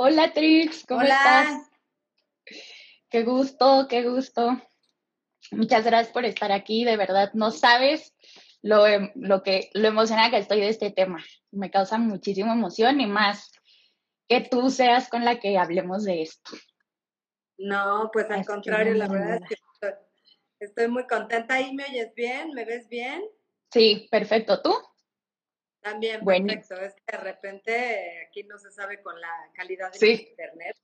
Hola Trix, ¿cómo Hola. estás? Qué gusto, qué gusto. Muchas gracias por estar aquí, de verdad, no sabes lo, em- lo que, lo emocionada que estoy de este tema. Me causa muchísima emoción y más que tú seas con la que hablemos de esto. No, pues al Así contrario, la verdad es que estoy, estoy muy contenta. ¿Ahí me oyes bien? ¿Me ves bien? Sí, perfecto. ¿Tú? También, Buenísimo. perfecto. Es que de repente aquí no se sabe con la calidad de Sí. internet.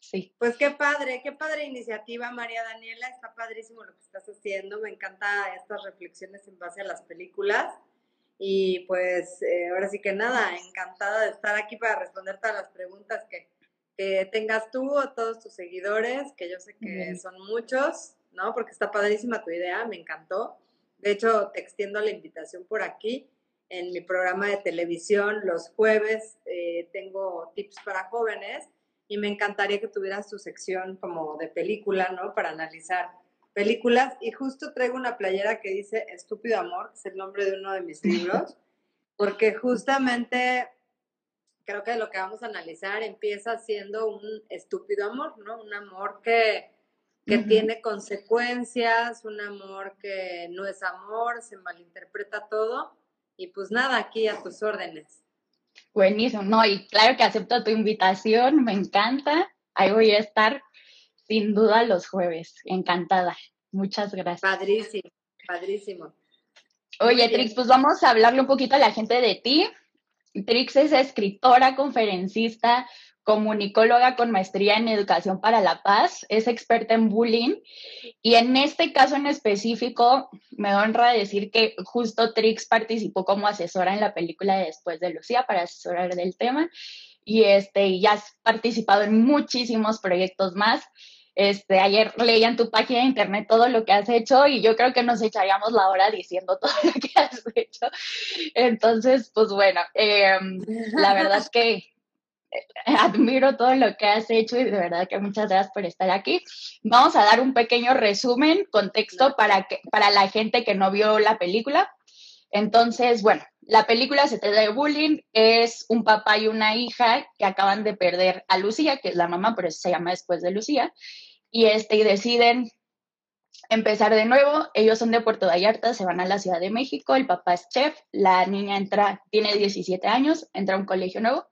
Sí. Pues qué padre, qué padre iniciativa, María Daniela. Está padrísimo lo que estás haciendo. Me encanta estas reflexiones en base a las películas. Y pues eh, ahora sí que nada, encantada de estar aquí para responder todas las preguntas que, que tengas tú o todos tus seguidores, que yo sé que Bien. son muchos, ¿no? Porque está padrísima tu idea, me encantó. De hecho, te extiendo la invitación por aquí. En mi programa de televisión los jueves eh, tengo tips para jóvenes y me encantaría que tuvieras tu sección como de película, ¿no? Para analizar películas. Y justo traigo una playera que dice Estúpido Amor, que es el nombre de uno de mis libros, porque justamente creo que lo que vamos a analizar empieza siendo un estúpido amor, ¿no? Un amor que, que Ujú. tiene consecuencias, un amor que no es amor, se malinterpreta todo. Y pues nada, aquí a tus órdenes. Buenísimo. No, y claro que acepto tu invitación, me encanta. Ahí voy a estar sin duda los jueves. Encantada. Muchas gracias. Padrísimo, padrísimo. Oye. Trix, pues vamos a hablarle un poquito a la gente de ti. Trix es escritora, conferencista, comunicóloga con maestría en educación para la paz, es experta en bullying y en este caso en específico me honra decir que justo Trix participó como asesora en la película de Después de Lucía para asesorar del tema y este ya has participado en muchísimos proyectos más. Este, ayer leía en tu página de internet todo lo que has hecho y yo creo que nos echaríamos la hora diciendo todo lo que has hecho. Entonces, pues bueno, eh, la verdad es que admiro todo lo que has hecho y de verdad que muchas gracias por estar aquí. Vamos a dar un pequeño resumen, contexto para, que, para la gente que no vio la película. Entonces, bueno, la película se trata de bullying, es un papá y una hija que acaban de perder a Lucía, que es la mamá, pero se llama después de Lucía, y este, y deciden empezar de nuevo. Ellos son de Puerto Vallarta, se van a la Ciudad de México, el papá es chef, la niña entra, tiene 17 años, entra a un colegio nuevo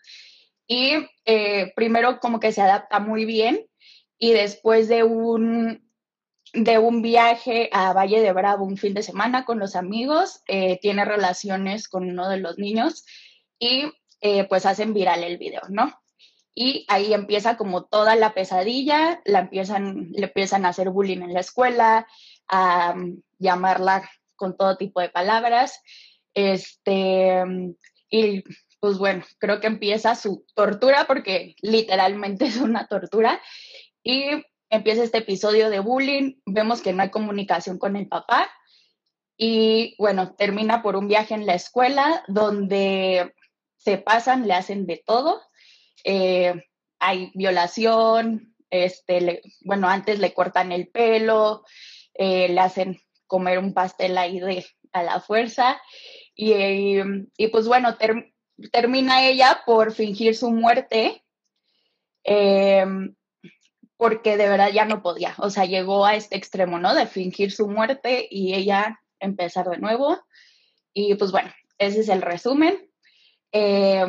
y eh, primero como que se adapta muy bien y después de un, de un viaje a Valle de Bravo un fin de semana con los amigos, eh, tiene relaciones con uno de los niños y eh, pues hacen viral el video, ¿no? Y ahí empieza como toda la pesadilla, la empiezan, le empiezan a hacer bullying en la escuela, a um, llamarla con todo tipo de palabras, este, y pues bueno, creo que empieza su tortura porque literalmente es una tortura. Y empieza este episodio de bullying, vemos que no hay comunicación con el papá. Y bueno, termina por un viaje en la escuela donde se pasan, le hacen de todo, eh, hay violación, este, le, bueno, antes le cortan el pelo, eh, le hacen comer un pastel ahí de a la fuerza. Y, pues bueno, ter, termina ella por fingir su muerte eh, porque de verdad ya no podía, o sea, llegó a este extremo, ¿no? De fingir su muerte y ella empezar de nuevo. Y pues bueno, ese es el resumen. Eh,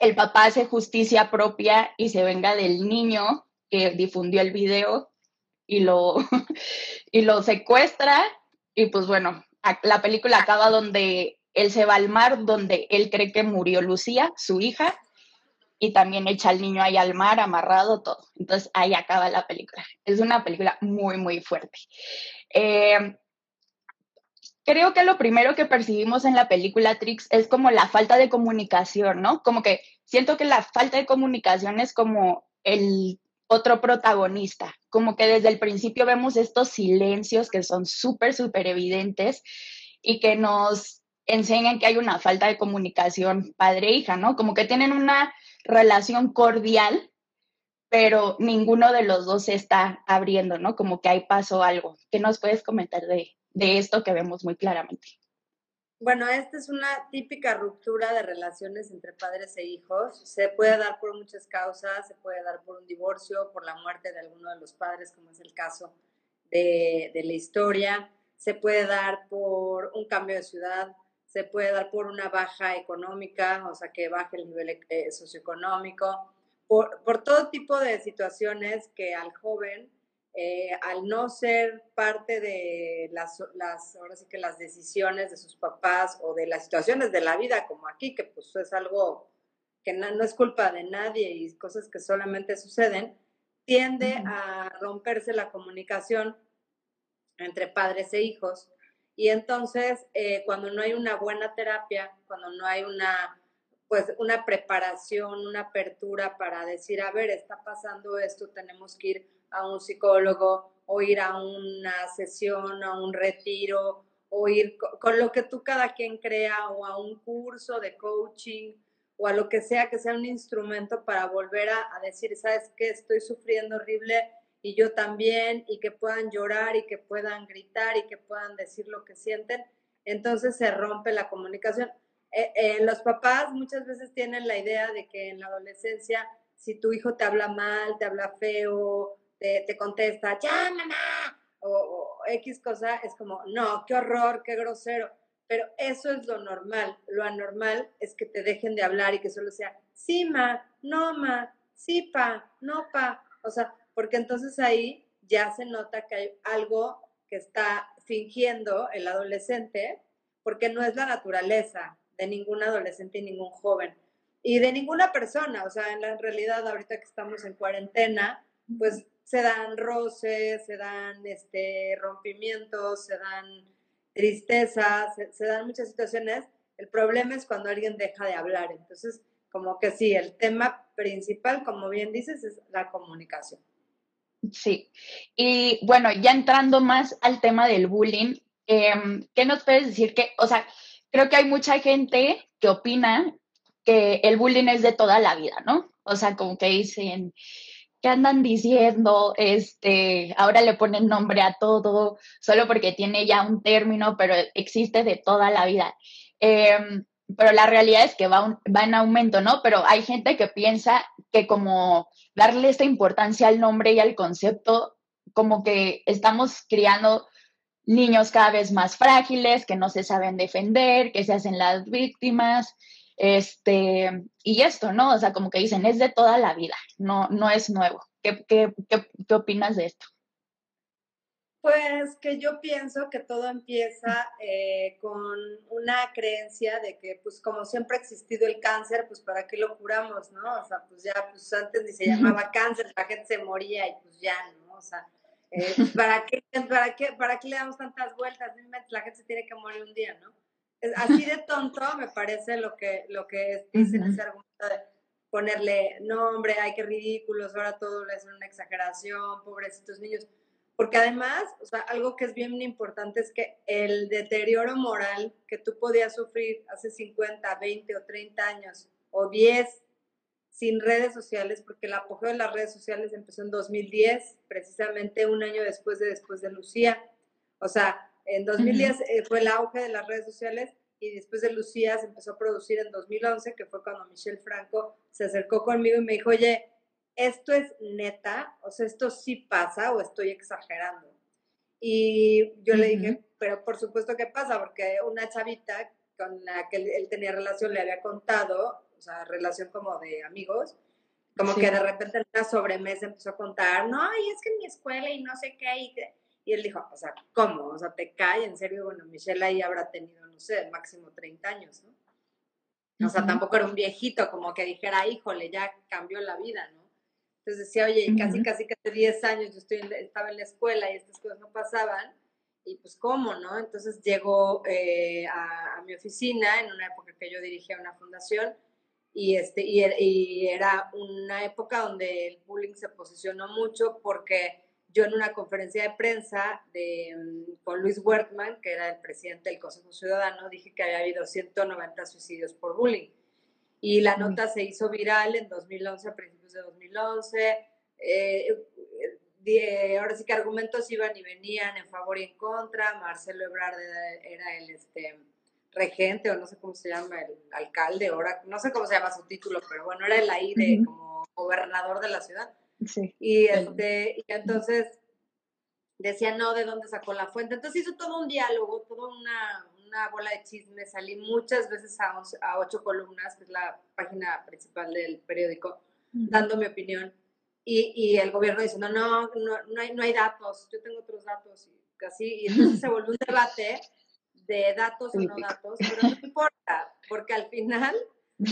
el papá hace justicia propia y se venga del niño que difundió el video y lo, y lo secuestra. Y pues bueno, la película acaba donde él se va al mar, donde él cree que murió Lucía, su hija, y también echa al niño ahí al mar, amarrado, todo. Entonces ahí acaba la película. Es una película muy, muy fuerte. Eh, creo que lo primero que percibimos en la película Trix es como la falta de comunicación, ¿no? Como que siento que la falta de comunicación es como el otro protagonista, como que desde el principio vemos estos silencios que son súper, súper evidentes y que nos enseñan que hay una falta de comunicación padre-hija, ¿no? Como que tienen una relación cordial, pero ninguno de los dos se está abriendo, ¿no? Como que ahí pasó algo. ¿Qué nos puedes comentar de, de esto que vemos muy claramente? Bueno, esta es una típica ruptura de relaciones entre padres e hijos. Se puede dar por muchas causas, se puede dar por un divorcio, por la muerte de alguno de los padres, como es el caso de, la historia. Se puede dar por un cambio de ciudad, se puede dar por una baja económica, o sea, que baje el nivel eh, socioeconómico, por, por todo tipo de situaciones que al joven eh, al no ser parte de las, las, ahora sí que las decisiones de sus papás o de las situaciones de la vida, como aquí, que pues es algo que no, es culpa de nadie y cosas que solamente suceden, tiende a romperse la comunicación entre padres e hijos. Y entonces, eh, cuando no hay una buena terapia, cuando no hay una, pues, una preparación, una apertura para decir, a ver, está pasando esto, tenemos que ir a un psicólogo o ir a una sesión, a un retiro o ir con, lo que tú cada quien crea o a un curso de coaching o a lo que sea que sea un instrumento para volver a, decir, ¿sabes qué? Estoy sufriendo horrible y yo también, y que puedan llorar y que puedan gritar y que puedan decir lo que sienten, entonces se rompe la comunicación. Eh, eh, los papás muchas veces tienen la idea de que en la adolescencia, si tu hijo te habla mal, te habla feo, te, contesta, ya mamá, o, X cosa, es como, no, qué horror, qué grosero. Pero eso es lo normal. Lo anormal es que te dejen de hablar y que solo sea, sí, ma, no, ma, sí, pa, no, pa. O sea, porque entonces ahí ya se nota que hay algo que está fingiendo el adolescente, porque no es la naturaleza de ningún adolescente y ningún joven. Y de ninguna persona, o sea, en la realidad ahorita que estamos en cuarentena, pues se dan roces, se dan este, rompimientos, se dan tristezas, se, dan muchas situaciones. El problema es cuando alguien deja de hablar. Entonces, como que sí, el tema principal, como bien dices, es la comunicación. Sí. Y bueno, ya entrando más al tema del bullying, em, ¿qué nos puedes decir? Que, o sea, creo que hay mucha gente que opina que el bullying es de toda la vida, ¿no? O sea, como que dicen, ¿qué andan diciendo? Este, ahora le ponen nombre a todo, solo porque tiene ya un término, pero existe de toda la vida. Em, pero la realidad es que va, va en aumento, ¿no? Pero hay gente que piensa que como darle esta importancia al nombre y al concepto, como que estamos criando niños cada vez más frágiles, que no se saben defender, que se hacen las víctimas, este, y esto, ¿no? O sea, como que dicen, es de toda la vida, no, no es nuevo. ¿Qué, qué, qué, opinas de esto? Pues que yo pienso que todo empieza eh, con una creencia de que, pues como siempre ha existido el cáncer, pues para qué lo curamos, ¿no? O sea, pues ya, pues antes ni se llamaba cáncer, la gente se moría y pues ya, ¿no? O sea, eh, pues, ¿para, qué, para, qué, ¿para qué le damos tantas vueltas? La gente se tiene que morir un día, ¿no? así de tonto me parece lo que, lo que dicen ese argumento de ponerle nombre, ay, qué ridículos, ahora todo es una exageración, pobrecitos niños. Porque además, o sea, algo que es bien importante es que el deterioro moral que tú podías sufrir hace 50, 20 o 30 años o 10 sin redes sociales, porque el apogeo de las redes sociales empezó en 2010, precisamente un año después de después de Lucía. O sea, en 2010 eh, fue el auge de las redes sociales y después de Lucía se empezó a producir en 2011, que fue cuando Michelle Franco se acercó conmigo y me dijo, oye, esto es neta, o sea, esto sí pasa o estoy exagerando. Y yo le dije, pero por supuesto que pasa, porque una chavita con la que él, tenía relación le había contado, o sea, relación como de amigos, como que de repente en una sobremesa empezó a contar, no, y es que en mi escuela y no sé qué, y él dijo, o sea, ¿cómo? O sea, te cae, en serio, bueno, Michelle ahí habrá tenido, no sé, máximo 30 años, ¿no? O sea, tampoco era un viejito como que dijera, híjole, ya cambió la vida, ¿no? Entonces decía, oye, casi, casi, casi 10 años yo estoy estaba en la escuela y estas cosas no pasaban. Y pues, ¿cómo, no? Entonces llegó eh, a, mi oficina en una época que yo dirigía una fundación y, este, y, y era una época donde el bullying se posicionó mucho porque yo en una conferencia de prensa de, mm, con Luis Wertmann, que era el presidente del Consejo Ciudadano, dije que había habido 190 suicidios por bullying. Y la nota se hizo viral en 2011, a principios de 2011. Eh, eh, ahora sí que argumentos iban y venían en favor y en contra. Marcelo Ebrard era el, este, regente o no sé cómo se llama, el alcalde, ahora, no sé cómo se llama su título, pero bueno, era el ahí de como gobernador de la ciudad. Sí. Y, este, y entonces decía, no, ¿de dónde sacó la fuente? Entonces hizo todo un diálogo, toda una, una bola de chisme, salí muchas veces a, a, ocho columnas, que es la página principal del periódico, dando mi opinión. Y, y, el gobierno diciendo, no, no, no, hay, no hay datos, yo tengo otros datos, y así, y entonces se volvió un debate de datos o no datos, pero no importa, porque al final,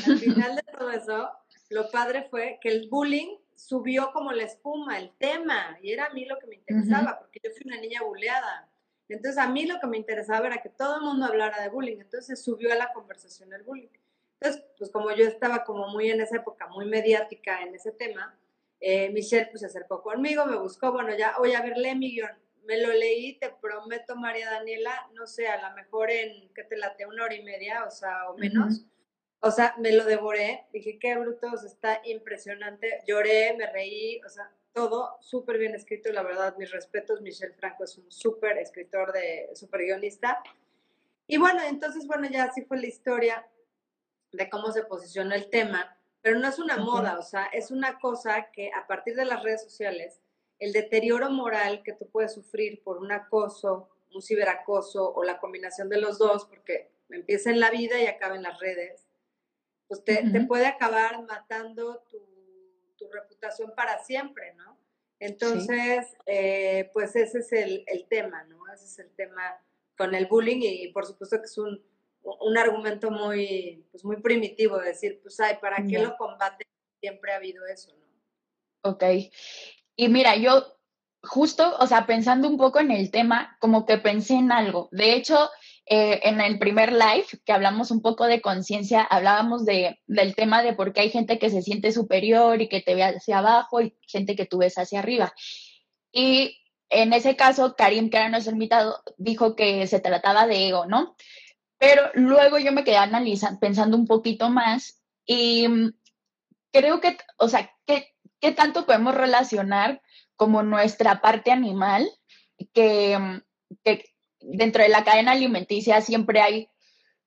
al final de todo eso, lo padre fue que el bullying subió como la espuma, el tema, y era a mí lo que me interesaba, porque yo fui una niña buleada. Entonces a mí lo que me interesaba era que todo el mundo hablara de bullying, entonces subió a la conversación el bullying. Entonces, pues como yo estaba como muy en esa época, muy mediática en ese tema, eh, Michelle pues se acercó conmigo, me buscó, bueno, ya, oye, a ver, lee mi guion me lo leí, te prometo, María Daniela, no sé, a lo mejor en, que te late una hora y media, o sea, o menos. O sea, me lo devoré, dije, qué brutos, está impresionante. Lloré, me reí, o sea, todo súper bien escrito, la verdad, mis respetos, Michel Franco es un súper escritor, de súper guionista. Y bueno, entonces, bueno, ya así fue la historia de cómo se posicionó el tema, pero no es una moda, o sea, es una cosa que a partir de las redes sociales el deterioro moral que tú puedes sufrir por un acoso, un ciberacoso o la combinación de los dos, porque empieza en la vida y acaba en las redes, pues te, puede acabar matando tu, reputación para siempre, ¿no? Entonces, eh, pues ese es el, tema, ¿no? Ese es el tema con el bullying y por supuesto que es un, argumento muy, pues muy primitivo, de decir, pues, ay, ¿para qué lo combate? Siempre ha habido eso, ¿no? Ok. Y mira, yo justo, o sea, pensando un poco en el tema, como que pensé en algo. De hecho, eh, en el primer live, que hablamos un poco de conciencia, hablábamos de, del tema de por qué hay gente que se siente superior y que te ve hacia abajo y gente que tú ves hacia arriba. Y en ese caso, Karim, que era nuestro invitado, dijo que se trataba de ego, ¿no? Pero luego yo me quedé analizando, pensando un poquito más y mm, creo que, o sea, que ¿qué tanto podemos relacionar como nuestra parte animal, que, dentro de la cadena alimenticia siempre hay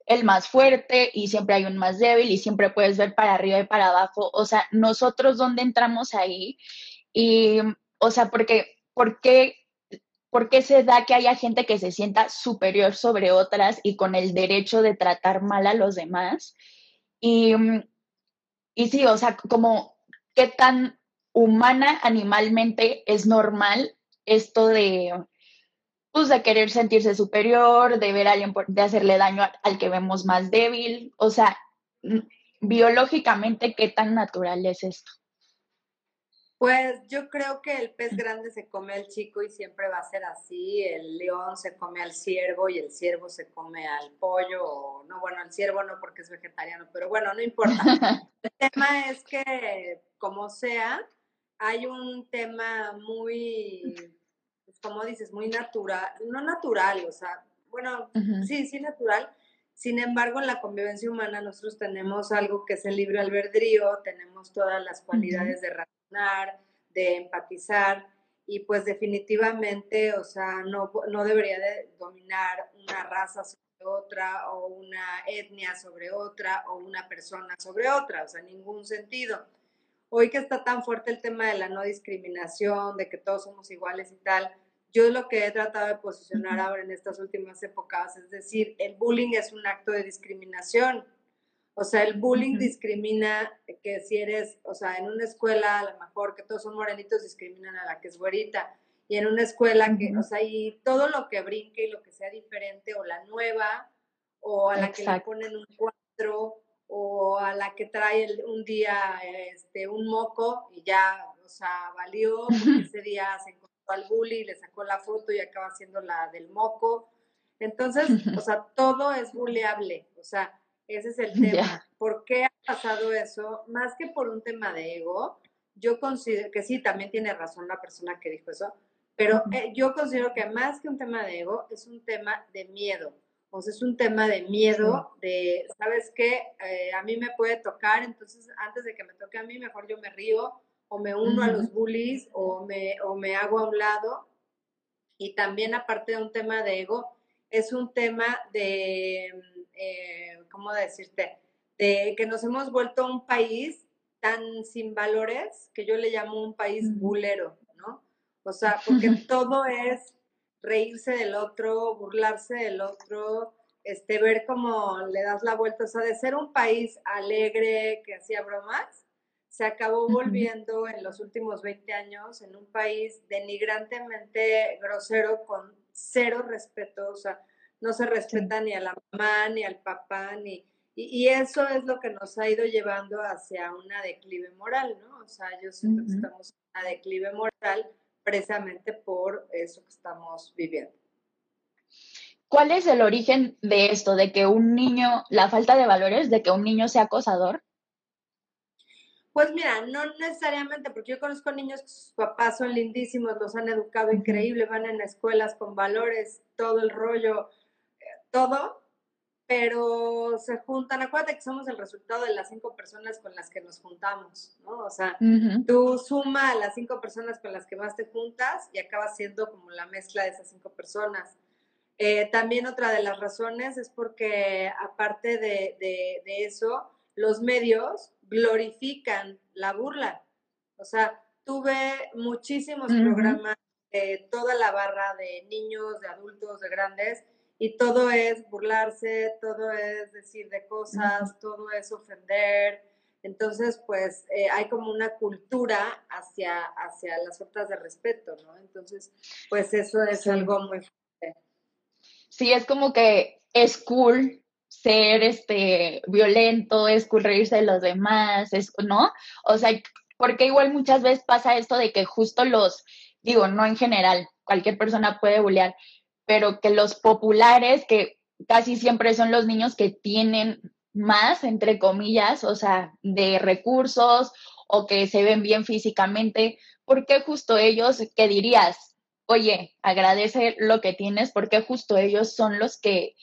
el más fuerte y siempre hay un más débil y siempre puedes ver para arriba y para abajo. O sea, nosotros dónde entramos ahí y, o sea, porque, ¿por qué, ¿por qué se da que haya gente que se sienta superior sobre otras y con el derecho de tratar mal a los demás? Y, y sí, o sea, como qué tan humana, animalmente, es normal esto de, pues, de querer sentirse superior, de ver a alguien, de hacerle daño al que vemos más débil. O sea, biológicamente, ¿qué tan natural es esto? Pues yo creo que el pez grande se come al chico y siempre va a ser así. El león se come al ciervo y el ciervo se come al pollo. no, bueno, al ciervo no porque es vegetariano, pero bueno, no importa. el tema es que, como sea, hay un tema muy, como dices, muy natural, no natural, o sea, bueno, sí, sí natural. Sin embargo, en la convivencia humana nosotros tenemos algo que es el libre albedrío, tenemos todas las cualidades de razonar, de empatizar, y pues definitivamente, o sea, no, no debería de dominar una raza sobre otra, o una etnia sobre otra, o una persona sobre otra, o sea, ningún sentido. Hoy que está tan fuerte el tema de la no discriminación, de que todos somos iguales y tal, yo lo que he tratado de posicionar ahora en estas últimas épocas es decir, el bullying es un acto de discriminación. O sea, el bullying discrimina que si eres, o sea, en una escuela a lo mejor que todos son morenitos discriminan a la que es güerita. Y en una escuela que, o sea, y todo lo que brinque y lo que sea diferente o la nueva o a la que le ponen un cuatro o a la que trae un día este, un moco y ya, o sea, valió, porque ese día se encontró al bully, le sacó la foto y acaba siendo la del moco. Entonces, o sea, todo es buleable, o sea, ese es el tema. ¿Por qué ha pasado eso? Más que por un tema de ego, yo considero que sí, también tiene razón la persona que dijo eso, pero eh, yo considero que más que un tema de ego, es un tema de miedo. O sea, es un tema de miedo, de, ¿sabes qué? Eh, a mí me puede tocar, entonces antes de que me toque a mí, mejor yo me río o me uno a los bullies o me, o me hago a un lado. Y también aparte de un tema de ego, es un tema de, eh, ¿cómo decirte? De que nos hemos vuelto un país tan sin valores que yo le llamo un país bulero, ¿no? O sea, porque todo es reírse del otro, burlarse del otro, este, ver cómo le das la vuelta, o sea, de ser un país alegre que hacía bromas, se acabó volviendo en los últimos 20 años en un país denigrantemente grosero con cero respeto, o sea, no se respeta ni a la mamá, ni al papá, ni... Y, eso es lo que nos ha ido llevando hacia una declive moral, ¿no? O sea, yo siento que estamos en una declive moral precisamente por eso que estamos viviendo. ¿Cuál es el origen de esto, de que un niño, la falta de valores, de que un niño sea acosador? Pues mira, no necesariamente, porque yo conozco niños que sus papás son lindísimos, los han educado increíble, van en escuelas con valores, todo el rollo, eh, todo, pero se juntan, acuérdate que somos el resultado de las cinco personas con las que nos juntamos, ¿no? O sea, tú suma a las cinco personas con las que más te juntas y acabas siendo como la mezcla de esas cinco personas. Eh, también otra de las razones es porque aparte de, eso, los medios glorifican la burla. O sea, tuve muchísimos programas de toda la barra de niños, de adultos, de grandes, y todo es burlarse, todo es decir de cosas, todo es ofender. Entonces, pues eh, hay como una cultura hacia, hacia las faltas de respeto, ¿no? Entonces, pues eso es algo muy sí es como que es cool ser este violento, es cool reírse de los demás, es, ¿no? O sea, porque igual muchas veces pasa esto de que justo los, digo, no en general, cualquier persona puede bullear, pero que los populares, que casi siempre son los niños que tienen más, entre comillas, o sea, de recursos o que se ven bien físicamente, porque justo ellos, ¿qué dirías? oye, agradece lo que tienes porque justo ellos son los que,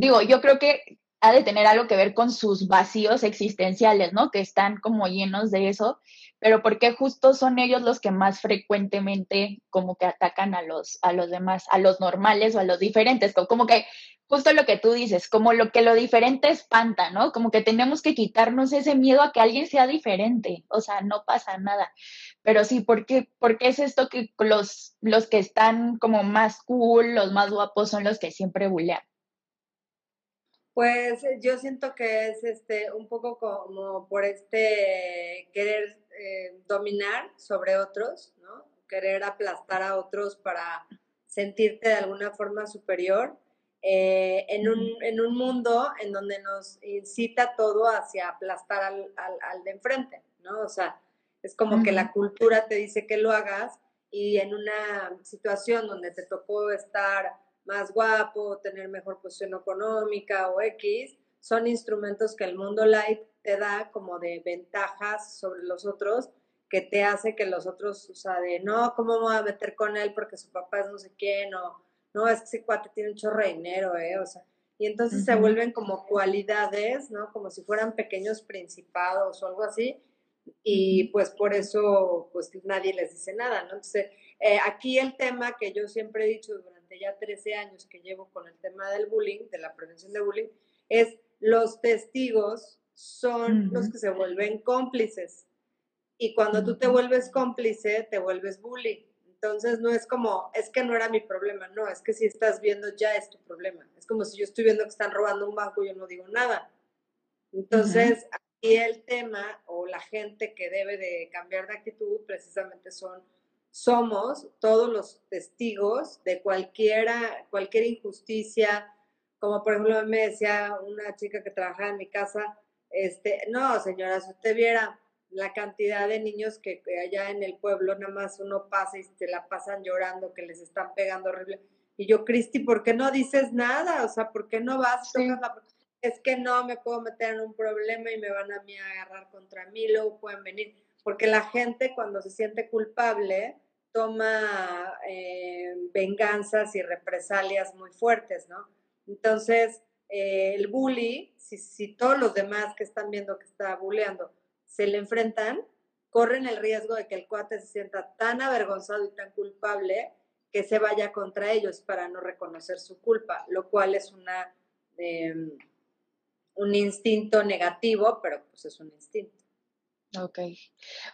digo, yo creo que ha de tener algo que ver con sus vacíos existenciales, ¿no? Que están como llenos de eso, pero porque justo son ellos los que más frecuentemente como que atacan a los, a los demás, a los normales o a los diferentes, como que justo lo que tú dices, como lo que lo diferente espanta, ¿no? Como que tenemos que quitarnos ese miedo a que alguien sea diferente, o sea, no pasa nada. Pero sí, ¿por qué, es esto que los, los que están como más cool, los más guapos son los que siempre bulean? Pues eh, yo siento que es este un poco como por este querer eh, dominar sobre otros, ¿no? Querer aplastar a otros para sentirte de alguna forma superior eh, en, un, en, un, mundo en donde nos incita todo hacia aplastar al, al, de enfrente, ¿no? O sea, es como que la cultura te dice que lo hagas y en una situación donde te tocó estar más guapo, tener mejor posición económica o X, son instrumentos que el mundo light te da como de ventajas sobre los otros que te hace que los otros, o sea, de no, ¿cómo me voy a meter con él porque su papá es no sé quién o no, es que ese cuate tiene un chorro de dinero, ¿eh? O sea, y entonces se vuelven como cualidades, ¿no? Como si fueran pequeños principados o algo así, y pues por eso, pues nadie les dice nada, ¿no? Entonces, eh, aquí el tema que yo siempre he dicho durante ya 13 años que llevo con el tema del bullying, de la prevención de bullying, es los testigos son los que se vuelven cómplices. Y cuando tú te vuelves cómplice, te vuelves bullying. Entonces no es como, es que no era mi problema, no, es que si estás viendo ya es tu problema. Es como si yo estoy viendo que están robando un banco y yo no digo nada. Entonces, aquí el tema o la gente que debe de cambiar de actitud precisamente son, somos todos los testigos de cualquiera, cualquier injusticia, como por ejemplo me decía una chica que trabajaba en mi casa, este, no señora, si usted viera la cantidad de niños que, allá en el pueblo nada más uno pasa y se la pasan llorando, que les están pegando horrible. Y yo, Cristi, ¿por qué no dices nada? O sea, ¿por qué no vas? Es que no me puedo meter en un problema y me van a mí a agarrar contra mí, luego pueden venir. Porque la gente cuando se siente culpable toma eh, venganzas y represalias muy fuertes, ¿no? Entonces, eh, el bully, si, todos los demás que están viendo que está bulleando se le enfrentan, corren el riesgo de que el cuate se sienta tan avergonzado y tan culpable que se vaya contra ellos para no reconocer su culpa, lo cual es em, un instinto negativo, pero pues es un instinto. Ok.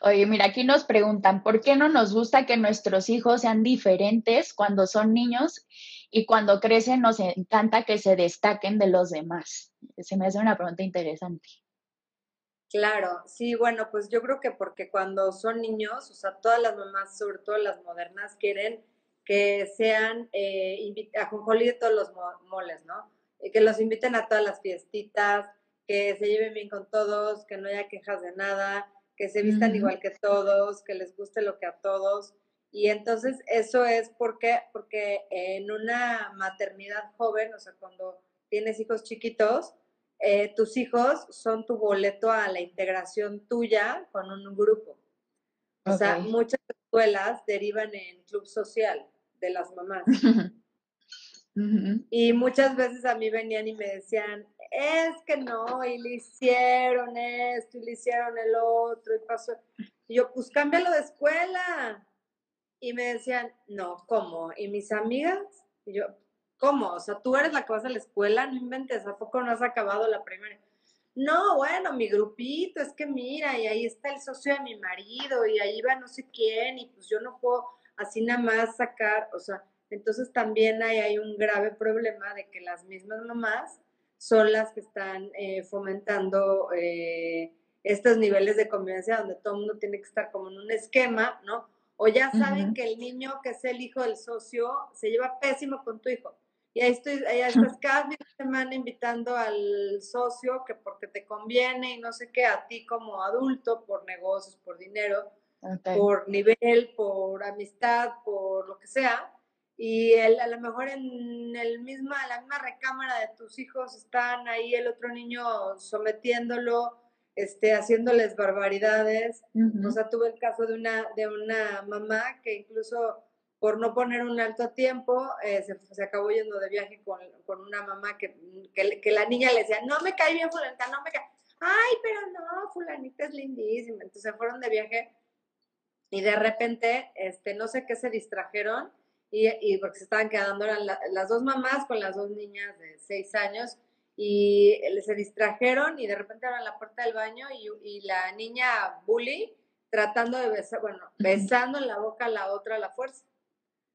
Oye, mira, aquí nos preguntan, ¿por qué no nos gusta que nuestros hijos sean diferentes cuando son niños y cuando crecen nos encanta que se destaquen de los demás? Se me hace una pregunta interesante. Claro, sí, bueno, pues yo creo que porque cuando son niños, o sea, todas las mamás, sobre todo las modernas, quieren que sean eh, a de todos los moles, ¿no? Y que los inviten a todas las fiestitas, que se lleven bien con todos, que no haya quejas de nada, que se vistan igual que todos, que les guste lo que a todos. Y entonces eso es porque, porque en una maternidad joven, o sea, cuando tienes hijos chiquitos, eh, tus hijos son tu boleto a la integración tuya con un grupo. O sea, muchas escuelas derivan en club social de las mamás. Y muchas veces a mí venían y me decían, es que no, y le hicieron esto, y le hicieron el otro, y pasó. Y yo, pues cámbialo de escuela. Y me decían, no, ¿cómo? ¿Y mis amigas? Y yo, ¿cómo? O sea, tú eres la que vas a la escuela, no inventes, ¿a poco no has acabado la primera? No, bueno, mi grupito, es que mira, y ahí está el socio de mi marido, y ahí va no sé quién, y pues yo no puedo así nada más sacar, o sea, entonces también hay, hay un grave problema de que las mismas mamás son las que están eh, fomentando eh, estos niveles de convivencia donde todo el mundo tiene que estar como en un esquema, ¿no? O ya saben que el niño que es el hijo del socio se lleva pésimo con tu hijo. Y ahí, estoy, ahí estás cada semana invitando al socio que porque te conviene y no sé qué, a ti como adulto, por negocios, por dinero, por nivel, por amistad, por lo que sea, y a lo mejor en el misma, la misma recámara de tus hijos están ahí el otro niño sometiéndolo, este, haciéndoles barbaridades. O sea, tuve el caso de una, de una mamá que incluso por no poner un alto a tiempo, eh, se, acabó yendo de viaje con, con una mamá que, que, que, la niña le decía, no me cae bien fulanita, no me cae. Ay, pero no, fulanita es lindísima. Entonces se fueron de viaje y de repente, este, no sé qué se distrajeron y, y porque se estaban quedando eran las dos mamás con las dos niñas de seis años y se distrajeron y de repente abran la puerta del baño y, y la niña bully tratando de besar, bueno, besando en la boca a la otra a la fuerza,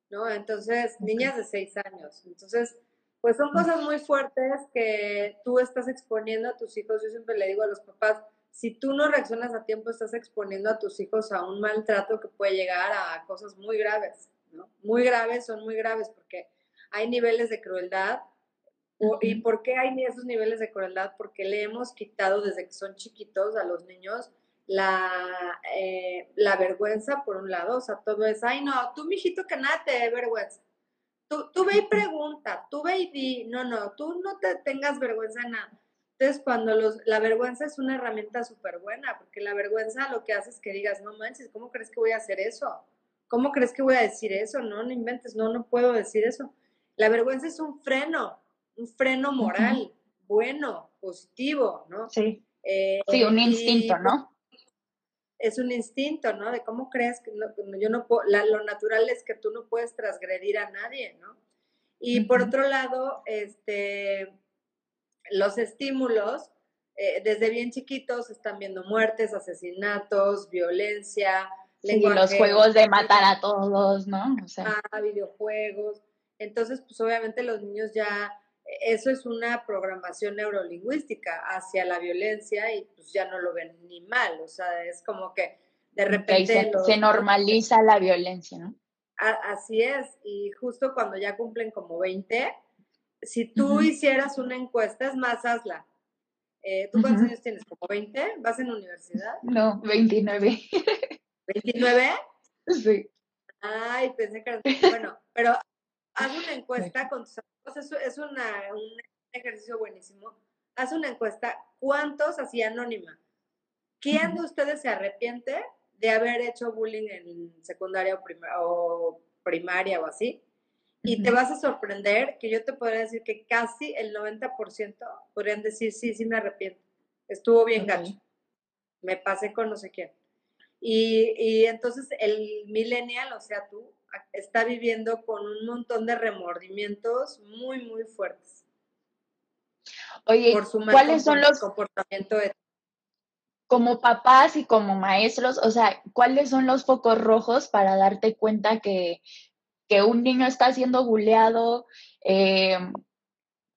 ¿no? Entonces, niñas de seis años. Entonces, pues son cosas muy fuertes que tú estás exponiendo a tus hijos. Yo siempre le digo a los papás, si tú no reaccionas a tiempo, estás exponiendo a tus hijos a un maltrato que puede llegar a cosas muy graves, ¿no? Muy graves, son muy graves porque hay niveles de crueldad. ¿Y por qué hay esos niveles de crueldad? Porque le hemos quitado desde que son chiquitos a los niños la, eh, la vergüenza, por un lado, o sea, todo es, ay, no, tú, mijito, que nada te dé vergüenza. Tú, tú ve y pregunta, tú ve y di, no, no, tú no te tengas vergüenza en nada. Entonces, cuando los, la vergüenza es una herramienta súper buena, porque la vergüenza lo que hace es que digas, no manches, ¿cómo crees que voy a hacer eso? ¿Cómo crees que voy a decir eso? No, no inventes, no, no puedo decir eso. La vergüenza es un freno, un freno moral, bueno, positivo, ¿no? Sí. Eh, sí, un instinto, ¿no? Es un instinto, ¿no? De cómo crees que yo no puedo, lo natural es que tú no puedes transgredir a nadie, ¿no? Y por otro lado, este, los estímulos, eh, desde bien chiquitos están viendo muertes, asesinatos, violencia, los juegos de matar a todos, ¿no? O sea. Ah, videojuegos. Entonces, pues obviamente los niños ya, eso es una programación neurolingüística hacia la violencia y pues ya no lo ven ni mal, o sea, es como que de repente... se, normaliza la violencia, ¿no? así es, y justo cuando ya cumplen como 20, si tú hicieras una encuesta, es más, hazla. Eh, ¿Tú cuántos años tienes? ¿Como 20? ¿Vas en universidad? No, 29. ¿29? Sí. Ay, pensé que era... Bueno, pero haz una encuesta con tus amigos, es, una, un ejercicio buenísimo. Haz una encuesta, ¿cuántos así anónima? ¿Quién de ustedes se arrepiente de haber hecho bullying en secundaria o primaria o así? Y te vas a sorprender que yo te podría decir que casi el 90% podrían decir, sí, sí me arrepiento. Estuvo bien gacho. Me pasé con no sé quién. Y, y, entonces el millennial, o sea, tú, está viviendo con un montón de remordimientos muy, muy fuertes. Oye, ¿cuáles son los comportamientos como papás y como maestros, o sea, ¿cuáles son los focos rojos para darte cuenta que, un niño está siendo buleado? Eh,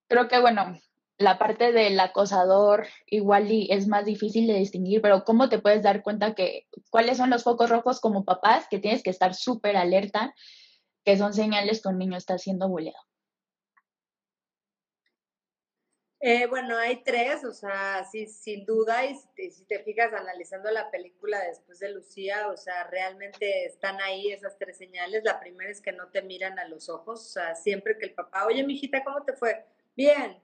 creo que, bueno, la parte del acosador igual y es más difícil de distinguir, pero ¿cómo te puedes dar cuenta que cuáles son los focos rojos como papás que tienes que estar súper alerta, que son señales que un niño está siendo buleado? Eh, bueno, hay tres, o sea, sí, sin duda, y si te, fijas analizando la película después de Lucía, o sea, realmente están ahí esas tres señales. La primera es que no te miran a los ojos, o sea, siempre que el papá, oye, mijita, ¿cómo te fue? Bien.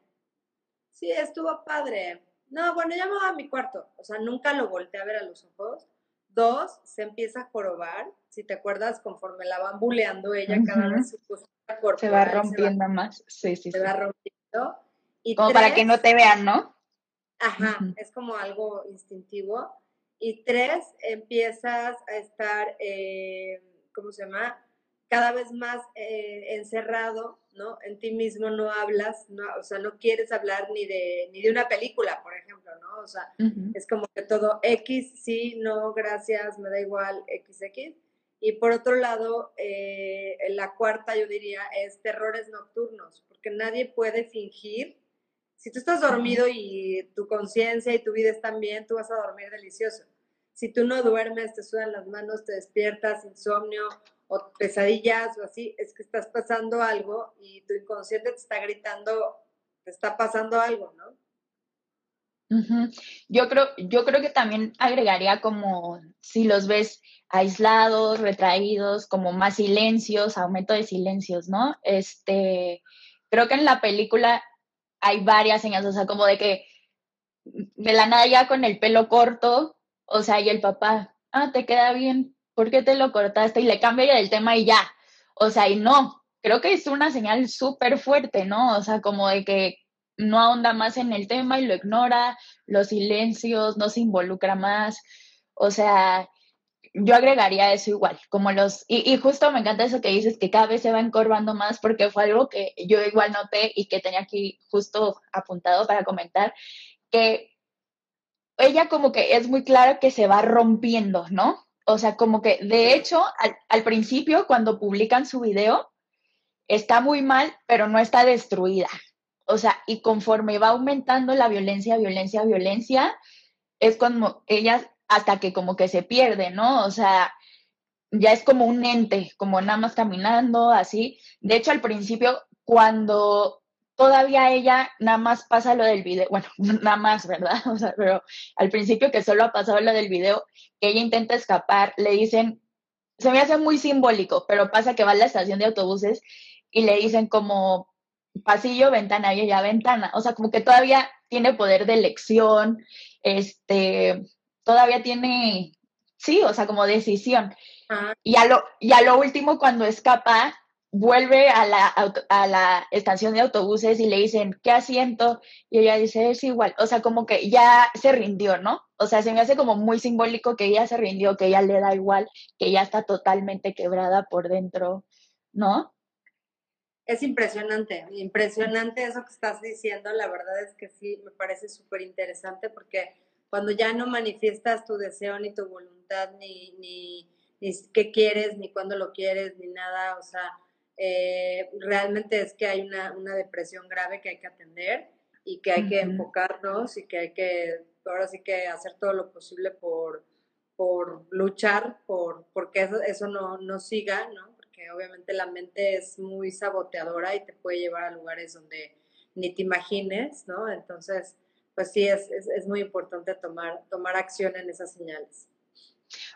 Sí, estuvo padre. No, bueno, ya me voy a mi cuarto. O sea, nunca lo volteé a ver a los ojos. Dos, se empieza a jorobar. Si te acuerdas, conforme la van buleando ella, cada vez su postura corporal se va rompiendo más. Sí, sí, se va rompiendo como para que no te vean, ¿no? Ajá, es como algo instintivo. Y tres, empiezas a estar, eh, ¿cómo se llama? Cada vez más eh, encerrado, ¿no? En ti mismo no hablas, no, o sea, no quieres hablar ni de, ni de una película, por ejemplo, ¿no? O sea, es como que todo X, sí, no, gracias, me da igual, XX. Y por otro lado, eh, la cuarta, yo diría, es terrores nocturnos, porque nadie puede fingir si tú estás dormido y tu conciencia y tu vida están bien, tú vas a dormir delicioso. Si tú no duermes, te sudan las manos, te despiertas, insomnio o pesadillas o así, es que estás pasando algo y tu inconsciente te está gritando, te está pasando algo, ¿no? Yo creo, yo creo que también agregaría como si los ves aislados, retraídos, como más silencios, aumento de silencios, ¿no? Este, creo que en la película hay varias señas, o sea, como de que de la nada ya con el pelo corto, o sea, y el papá, ah, te queda bien, ¿por qué te lo cortaste? Y le cambia el tema y ya, o sea, y no, creo que es una señal súper fuerte, ¿no? O sea, como de que no ahonda más en el tema y lo ignora, los silencios, no se involucra más, o sea, yo agregaría eso igual, como los, y, justo me encanta eso que dices, que cada vez se va encorvando más, porque fue algo que yo igual noté y que tenía aquí justo apuntado para comentar, que ella como que es muy clara que se va rompiendo, ¿no? O sea, como que de hecho, al, al principio, cuando publican su video, está muy mal, pero no está destruida. O sea, y conforme va aumentando la violencia, violencia, violencia, es como ella hasta que como que se pierde, ¿no? O sea, ya es como un ente, como nada más caminando, así. De hecho, al principio, cuando todavía ella nada más pasa lo del video, bueno, nada más, ¿verdad? O sea, pero al principio que solo ha pasado lo del video, que ella intenta escapar, le dicen, se me hace muy simbólico, pero pasa que va a la estación de autobuses y le dicen como pasillo, ventana, y ella ventana. O sea, como que todavía tiene poder de elección, este, todavía tiene, sí, o sea, como decisión. Y, a lo, y a lo último, cuando escapa, vuelve a la, a la estación de autobuses y le dicen, ¿qué asiento? Y ella dice, es igual. O sea, como que ya se rindió, ¿no? O sea, se me hace como muy simbólico que ella se rindió, que ella le da igual, que ella está totalmente quebrada por dentro, ¿no? Es impresionante, impresionante eso que estás diciendo. La verdad es que sí, me parece súper interesante porque cuando ya no manifiestas tu deseo ni tu voluntad, ni, ni, qué quieres, ni cuándo lo quieres, ni nada, o sea, eh, realmente es que hay una, depresión grave que hay que atender y que hay que enfocarnos y que hay que, ahora sí que hacer todo lo posible por, por luchar, por porque eso, eso no, no siga, ¿no? Porque obviamente la mente es muy saboteadora y te puede llevar a lugares donde ni te imagines, ¿no? Entonces, pues sí, es, es, muy importante tomar, tomar acción en esas señales.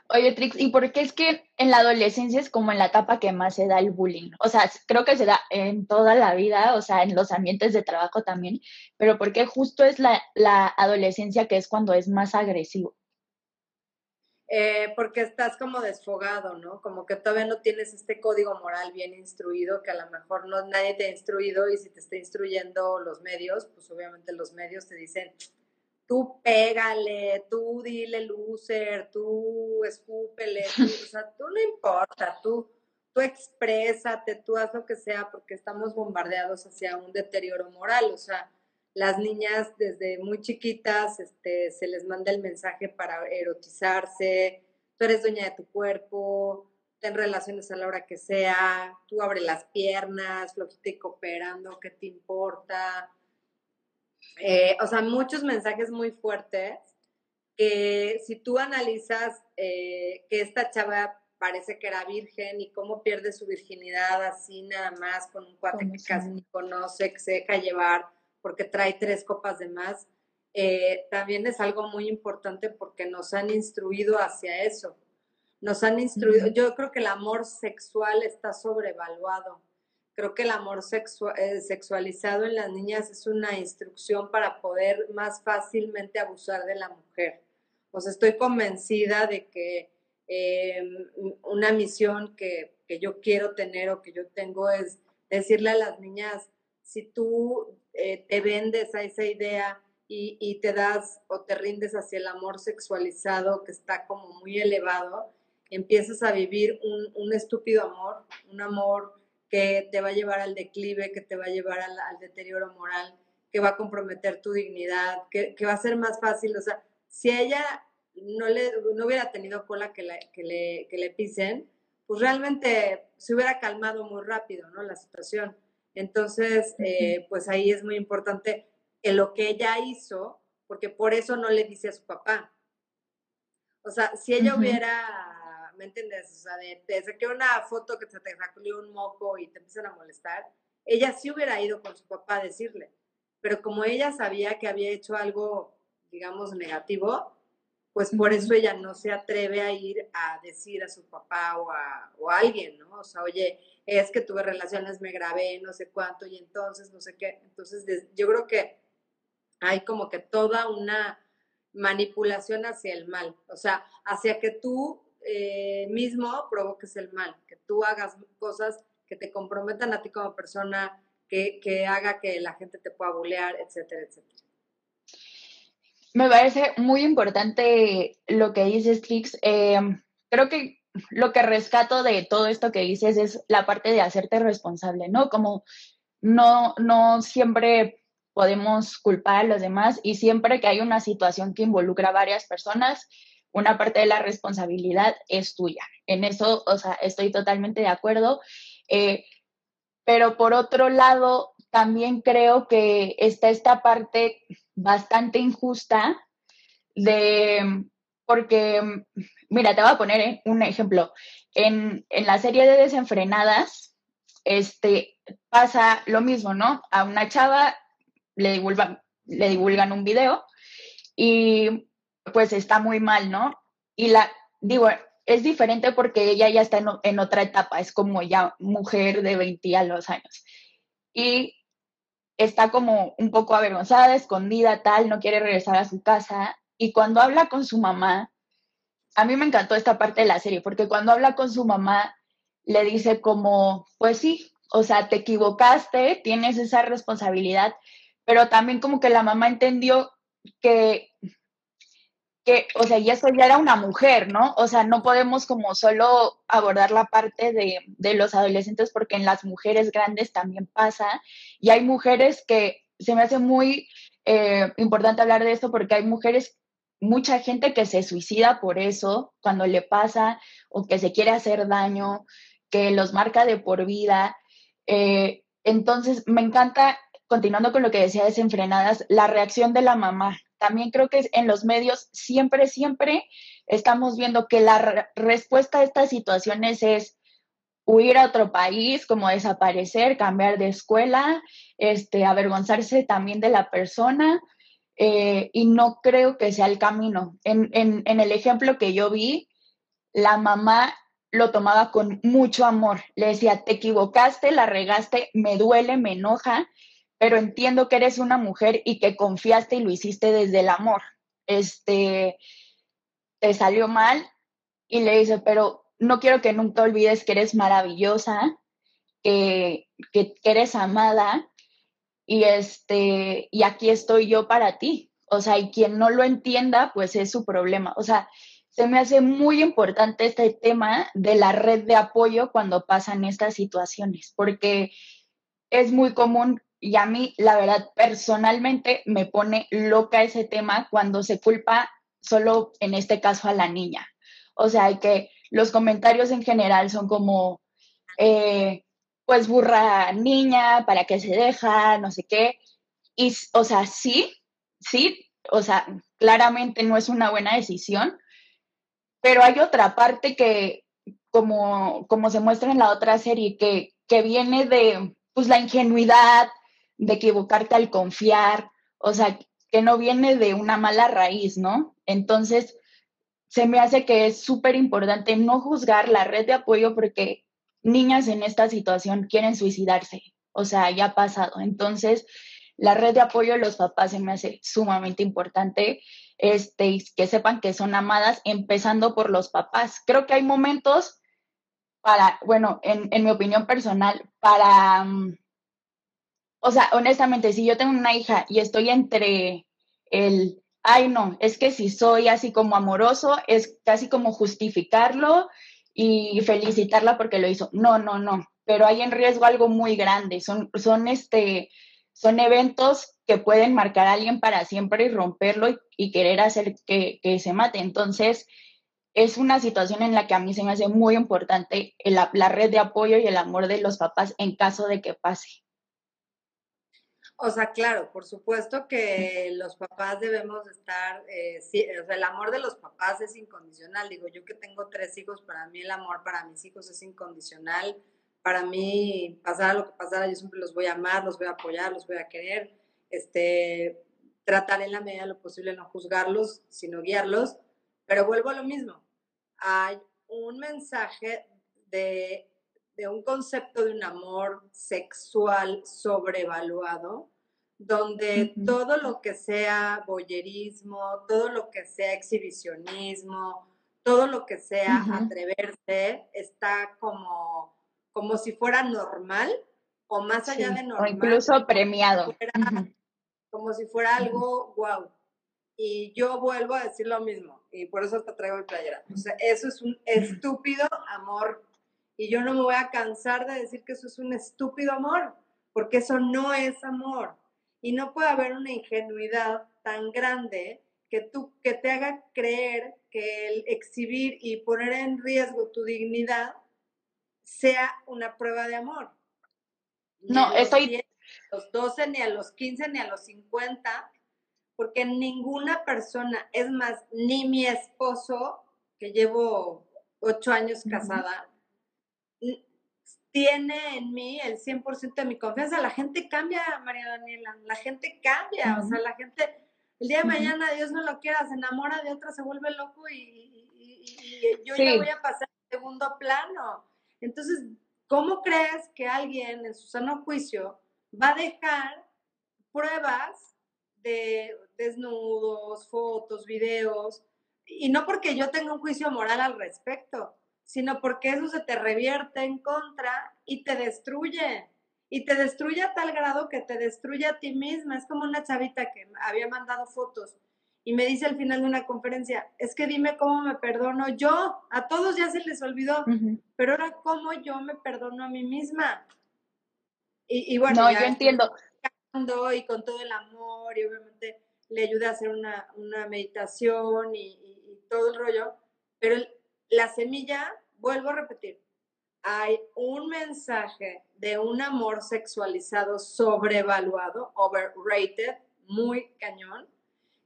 Oye, Trix, ¿y por qué es que en la adolescencia es como en la etapa que más se da el bullying? O sea, creo que se da en toda la vida, o sea, en los ambientes de trabajo también, pero ¿por qué justo es la, la adolescencia que es cuando es más agresivo? Eh, porque estás como desfogado, ¿no? Como que todavía no tienes este código moral bien instruido, que a lo mejor no nadie te ha instruido y si te está instruyendo los medios, pues obviamente los medios te dicen, tú pégale, tú dile loser, tú escúpele, o sea, tú no importa, tú, tú exprésate, tú haz lo que sea, porque estamos bombardeados hacia un deterioro moral, o sea, las niñas desde muy chiquitas este, se les manda el mensaje para erotizarse, tú eres dueña de tu cuerpo, ten relaciones a la hora que sea, tú abre las piernas, flojita y cooperando, ¿qué te importa? Eh, o sea, muchos mensajes muy fuertes que si tú analizas eh, que esta chava parece que era virgen y cómo pierde su virginidad así nada más con un cuate que casi ni conoce, que se deja llevar porque trae tres copas de más, eh, también es algo muy importante porque nos han instruido hacia eso. Nos han instruido, yo creo que el amor sexual está sobrevaluado. Creo que el amor eh, sexualizado en las niñas es una instrucción para poder más fácilmente abusar de la mujer. O sea, estoy convencida de que em, una misión que, que, yo quiero tener o que yo tengo es decirle a las niñas, si tú eh, te vendes a esa idea y, y, te das o te rindes hacia el amor sexualizado que está como muy elevado, empiezas a vivir un, un estúpido amor, un amor que te va a llevar al declive, que te va a llevar al, al deterioro moral, que va a comprometer tu dignidad, que, que, va a ser más fácil. O sea, si ella no, le, no hubiera tenido cola que, la, que, le, que le pisen, pues realmente se hubiera calmado muy rápido, ¿no? La situación. Entonces, eh, pues ahí es muy importante en lo que ella hizo, porque por eso no le dice a su papá. O sea, si ella hubiera, ¿me entiendes? O sea, de, te saqué una foto que se te salió un moco y te empiezan a molestar, ella sí hubiera ido con su papá a decirle. Pero como ella sabía que había hecho algo, digamos, negativo, pues por eso ella no se atreve a ir a decir a su papá o a, o a alguien, ¿no? O sea, oye, es que tuve relaciones, me grabé, no sé cuánto, y entonces, no sé qué. Entonces, yo creo que hay como que toda una manipulación hacia el mal, o sea, hacia que tú eh, mismo provoques el mal, que tú hagas cosas que te comprometan a ti como persona, que, que haga que la gente te pueda bulear, etcétera, etcétera. Me parece muy importante lo que dices, Trix. Eh, creo que lo que rescato de todo esto que dices es la parte de hacerte responsable, ¿no? Como no, no siempre podemos culpar a los demás y siempre que hay una situación que involucra a varias personas, una parte de la responsabilidad es tuya. En eso, o sea, estoy totalmente de acuerdo. Eh, pero por otro lado, también creo que está esta parte bastante injusta de, porque Mira, te voy a poner eh, un ejemplo. En, la serie de Desenfrenadas, este, pasa lo mismo, ¿no? A una chava le divulgan, le divulgan un video y pues está muy mal, ¿no? Y la, digo, es diferente porque ella ya está en, otra etapa, es como ya mujer de 20 a los años. Y está como un poco avergonzada, escondida, tal, no quiere regresar a su casa. Y cuando habla con su mamá, a mí me encantó esta parte de la serie, porque cuando habla con su mamá, le dice como, pues sí, o sea, te equivocaste, tienes esa responsabilidad, pero también como que la mamá entendió que, que, o sea, y eso ya era una mujer, ¿no? O sea, no podemos como solo abordar la parte de, de los adolescentes porque en las mujeres grandes también pasa, y hay mujeres que se me hace muy eh, importante hablar de esto porque hay mujeres mucha gente que se suicida por eso cuando le pasa o que se quiere hacer daño, que los marca de por vida. Eh, entonces, me encanta, continuando con lo que decía desenfrenadas, la reacción de la mamá. También creo que en los medios siempre, siempre estamos viendo que la respuesta a estas situaciones es huir a otro país, como desaparecer, cambiar de escuela, este, avergonzarse también de la persona eh, y no creo que sea el camino. En, el ejemplo que yo vi, la mamá lo tomaba con mucho amor. Le decía, te equivocaste, la regaste, me duele, me enoja, pero entiendo que eres una mujer y que confiaste y lo hiciste desde el amor. Este, te salió mal y le dice, pero no quiero que nunca olvides que eres maravillosa, que, que eres amada y este, y aquí estoy yo para ti. O sea, y quien no lo entienda, pues es su problema. O sea, se me hace muy importante este tema de la red de apoyo cuando pasan estas situaciones, porque es muy común y a mí, la verdad, personalmente me pone loca ese tema cuando se culpa solo en este caso a la niña. O sea, que los comentarios en general son como, eh, pues burra niña, para qué se deja, no sé qué. Y, o sea, sí, sí, o sea, claramente no es una buena decisión, pero hay otra parte que, como, como se muestra en la otra serie, que, que viene de pues, la ingenuidad, de equivocarte al confiar, o sea, que no viene de una mala raíz, ¿no? Entonces, se me hace que es súper importante no juzgar la red de apoyo porque niñas en esta situación quieren suicidarse, o sea, ya ha pasado. Entonces, la red de apoyo de los papás se me hace sumamente importante, este, que sepan que son amadas, empezando por los papás. Creo que hay momentos para, bueno, en, mi opinión personal, para... Mm, o sea, honestamente, si yo tengo una hija y estoy entre el, ay no, es que si soy así como amoroso, es casi como justificarlo y felicitarla porque lo hizo. No, no, no, pero hay en riesgo algo muy grande. Son, son, este, son eventos que pueden marcar a alguien para siempre y romperlo y, querer hacer que, que, se mate. Entonces, es una situación en la que a mí se me hace muy importante la red de apoyo y el amor de los papás en caso de que pase. O sea, claro, por supuesto que los papás debemos estar, eh, o sea, el amor de los papás es incondicional. Digo, yo que tengo tres hijos, para mí el amor para mis hijos es incondicional. Para mí, pasara lo que pasara, yo siempre los voy a amar, los voy a apoyar, los voy a querer. Este, tratar en la medida de lo posible no juzgarlos, sino guiarlos. Pero vuelvo a lo mismo. Hay un mensaje de de un concepto de un amor sexual sobrevaluado, donde todo lo que sea boyerismo, todo lo que sea exhibicionismo, todo lo que sea atreverse, está como, como si fuera normal o más allá de normal. O incluso premiado. Como si fuera algo wow. Y yo vuelvo a decir lo mismo, y por eso te traigo el playera. O sea, eso es un estúpido amor y yo no me voy a cansar de decir que eso es un estúpido amor, porque eso no es amor. Y no puede haber una ingenuidad tan grande que tú que te haga creer que el exhibir y poner en riesgo tu dignidad sea una prueba de amor. no, estoy a los 12 ni a los 15 ni a los 50, porque ninguna persona, es más, ni mi esposo que llevo ocho años casada, tiene en mí el 100% de mi confianza. La gente cambia, María Daniela, la gente cambia, o sea, la gente, el día de mañana, Dios no lo quiera, se enamora de otra, se vuelve loco y, yo ya voy a pasar al segundo plano. Entonces, ¿cómo crees que alguien en su sano juicio va a dejar pruebas de desnudos, fotos, videos? Y no porque yo tenga un juicio moral al respecto, sino porque eso se te revierte en contra y te destruye. Y te destruye a tal grado que te destruye a ti misma. Es como una chavita que había mandado fotos y me dice al final de una conferencia, es que dime cómo me perdono yo. A todos ya se les olvidó, pero ahora cómo yo me perdono a mí misma. Y, bueno, no, yo entiendo. Y con todo el amor y obviamente le ayuda a hacer una, meditación y, y, todo el rollo, pero el, la semilla, vuelvo a repetir, hay un mensaje de un amor sexualizado sobrevaluado, overrated, muy cañón,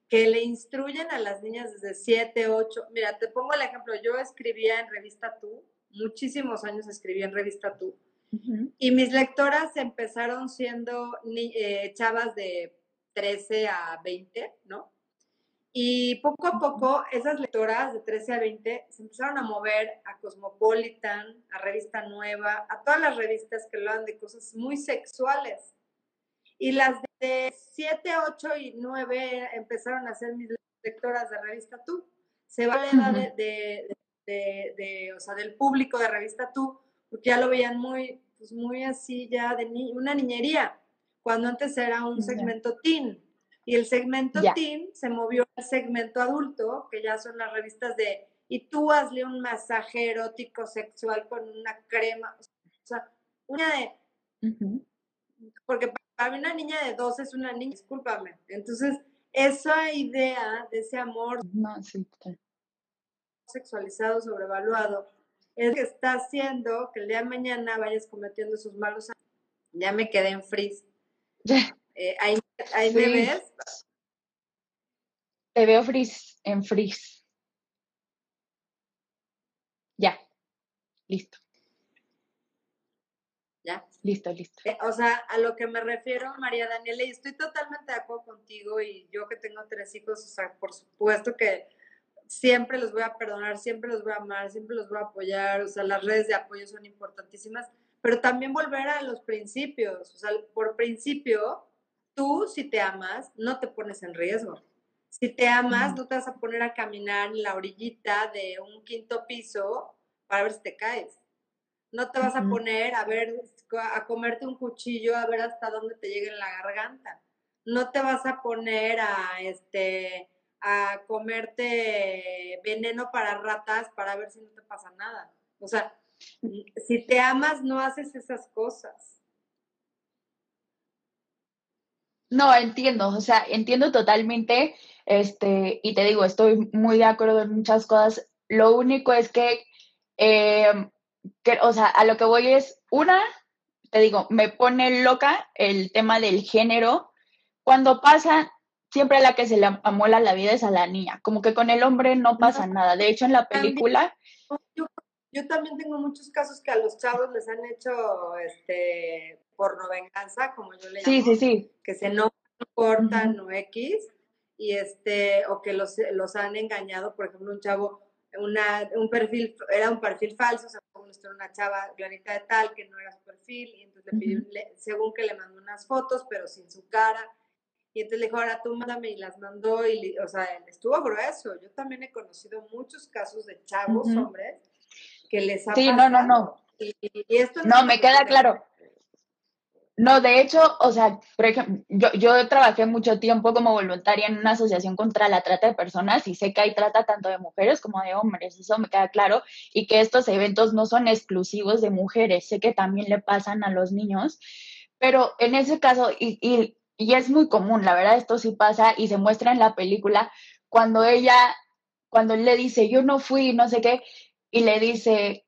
que le instruyen a las niñas desde 7, 8. Mira, te pongo el ejemplo, yo escribía en revista Tú, muchísimos años escribí en revista Tú, y mis lectoras empezaron siendo eh, chavas de 13 a 20, ¿no? Y poco a poco esas lectoras de 13 a 20 se empezaron a mover a Cosmopolitan, a Revista Nueva, a todas las revistas que hablan de cosas muy sexuales. Y las de 7, 8 y 9 empezaron a ser mis lectoras de Revista Tú. Se va la edad de, de, o sea, del público de Revista Tú, porque ya lo veían muy, pues muy así ya de una niñería, cuando antes era un segmento teen y el segmento teen se movió al segmento adulto, que ya son las revistas de, y tú hazle un masaje erótico sexual con una crema, o sea, una de, porque para mí una niña de 12 es una niña, discúlpame. Entonces, esa idea de ese amor no, sí, sexualizado, sobrevaluado, es que está haciendo que el día de mañana vayas cometiendo esos malos. Ya me quedé en freeze. Eh, ahí, me ves. Te veo freeze, en freeze. Ya, listo. ¿Ya? Listo, listo. Eh, o sea, a lo que me refiero, María Daniela, y estoy totalmente de acuerdo contigo, y yo que tengo tres hijos, o sea, por supuesto que siempre los voy a perdonar, siempre los voy a amar, siempre los voy a apoyar, o sea, las redes de apoyo son importantísimas, pero también volver a los principios, o sea, por principio, tú si te amas, no te pones en riesgo. Si te amas, no te vas a poner a caminar en la orillita de un quinto piso para ver si te caes. No te vas a poner a ver, a comerte un cuchillo, a ver hasta dónde te llega en la garganta. No te vas a poner a, este, a comerte veneno para ratas para ver si no te pasa nada. O sea, si te amas, no haces esas cosas. No, entiendo, o sea, entiendo totalmente, este, y te digo, estoy muy de acuerdo en muchas cosas. Lo único es que, em, que, o sea, a lo que voy es, una, te digo, me pone loca el tema del género. Cuando pasa, siempre la que se le amuela la vida es a la niña, como que con el hombre no pasa nada. De hecho, en la película... Yo, también tengo muchos casos que a los chavos les han hecho este porno venganza, como yo le llamo. Sí, sí, sí. Que se no cortan o X, y este, o que los, los han engañado, por ejemplo, un chavo, una, un perfil, era un perfil falso, o sea, como una chava granita de tal, que no era su perfil, y entonces le pidió, según que le mandó unas fotos, pero sin su cara, y entonces le dijo, ahora tú mándame y las mandó, y, o sea, estuvo grueso. Yo también he conocido muchos casos de chavos, hombres, que les ha Sí, no, no, no. Y, esto no, me queda claro. No, de hecho, o sea, por ejemplo, yo, yo trabajé mucho tiempo como voluntaria en una asociación contra la trata de personas y sé que hay trata tanto de mujeres como de hombres, eso me queda claro, y que estos eventos no son exclusivos de mujeres, sé que también le pasan a los niños, pero en ese caso, y, y y es muy común, la verdad, esto sí pasa y se muestra en la película cuando ella, cuando él le dice, yo no fui, no sé qué, y le dice,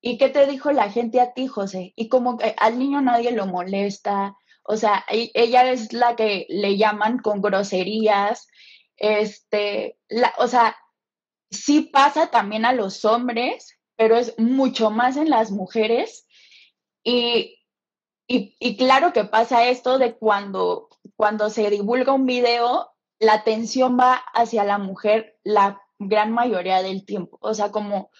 ¿y qué te dijo la gente a ti, José? Y como que al niño nadie lo molesta, o sea, e, ella es la que le llaman con groserías, este, la, o sea, sí pasa también a los hombres, pero es mucho más en las mujeres. Y y, claro que pasa esto de cuando, cuando se divulga un video, la atención va hacia la mujer la gran mayoría del tiempo. O sea, como,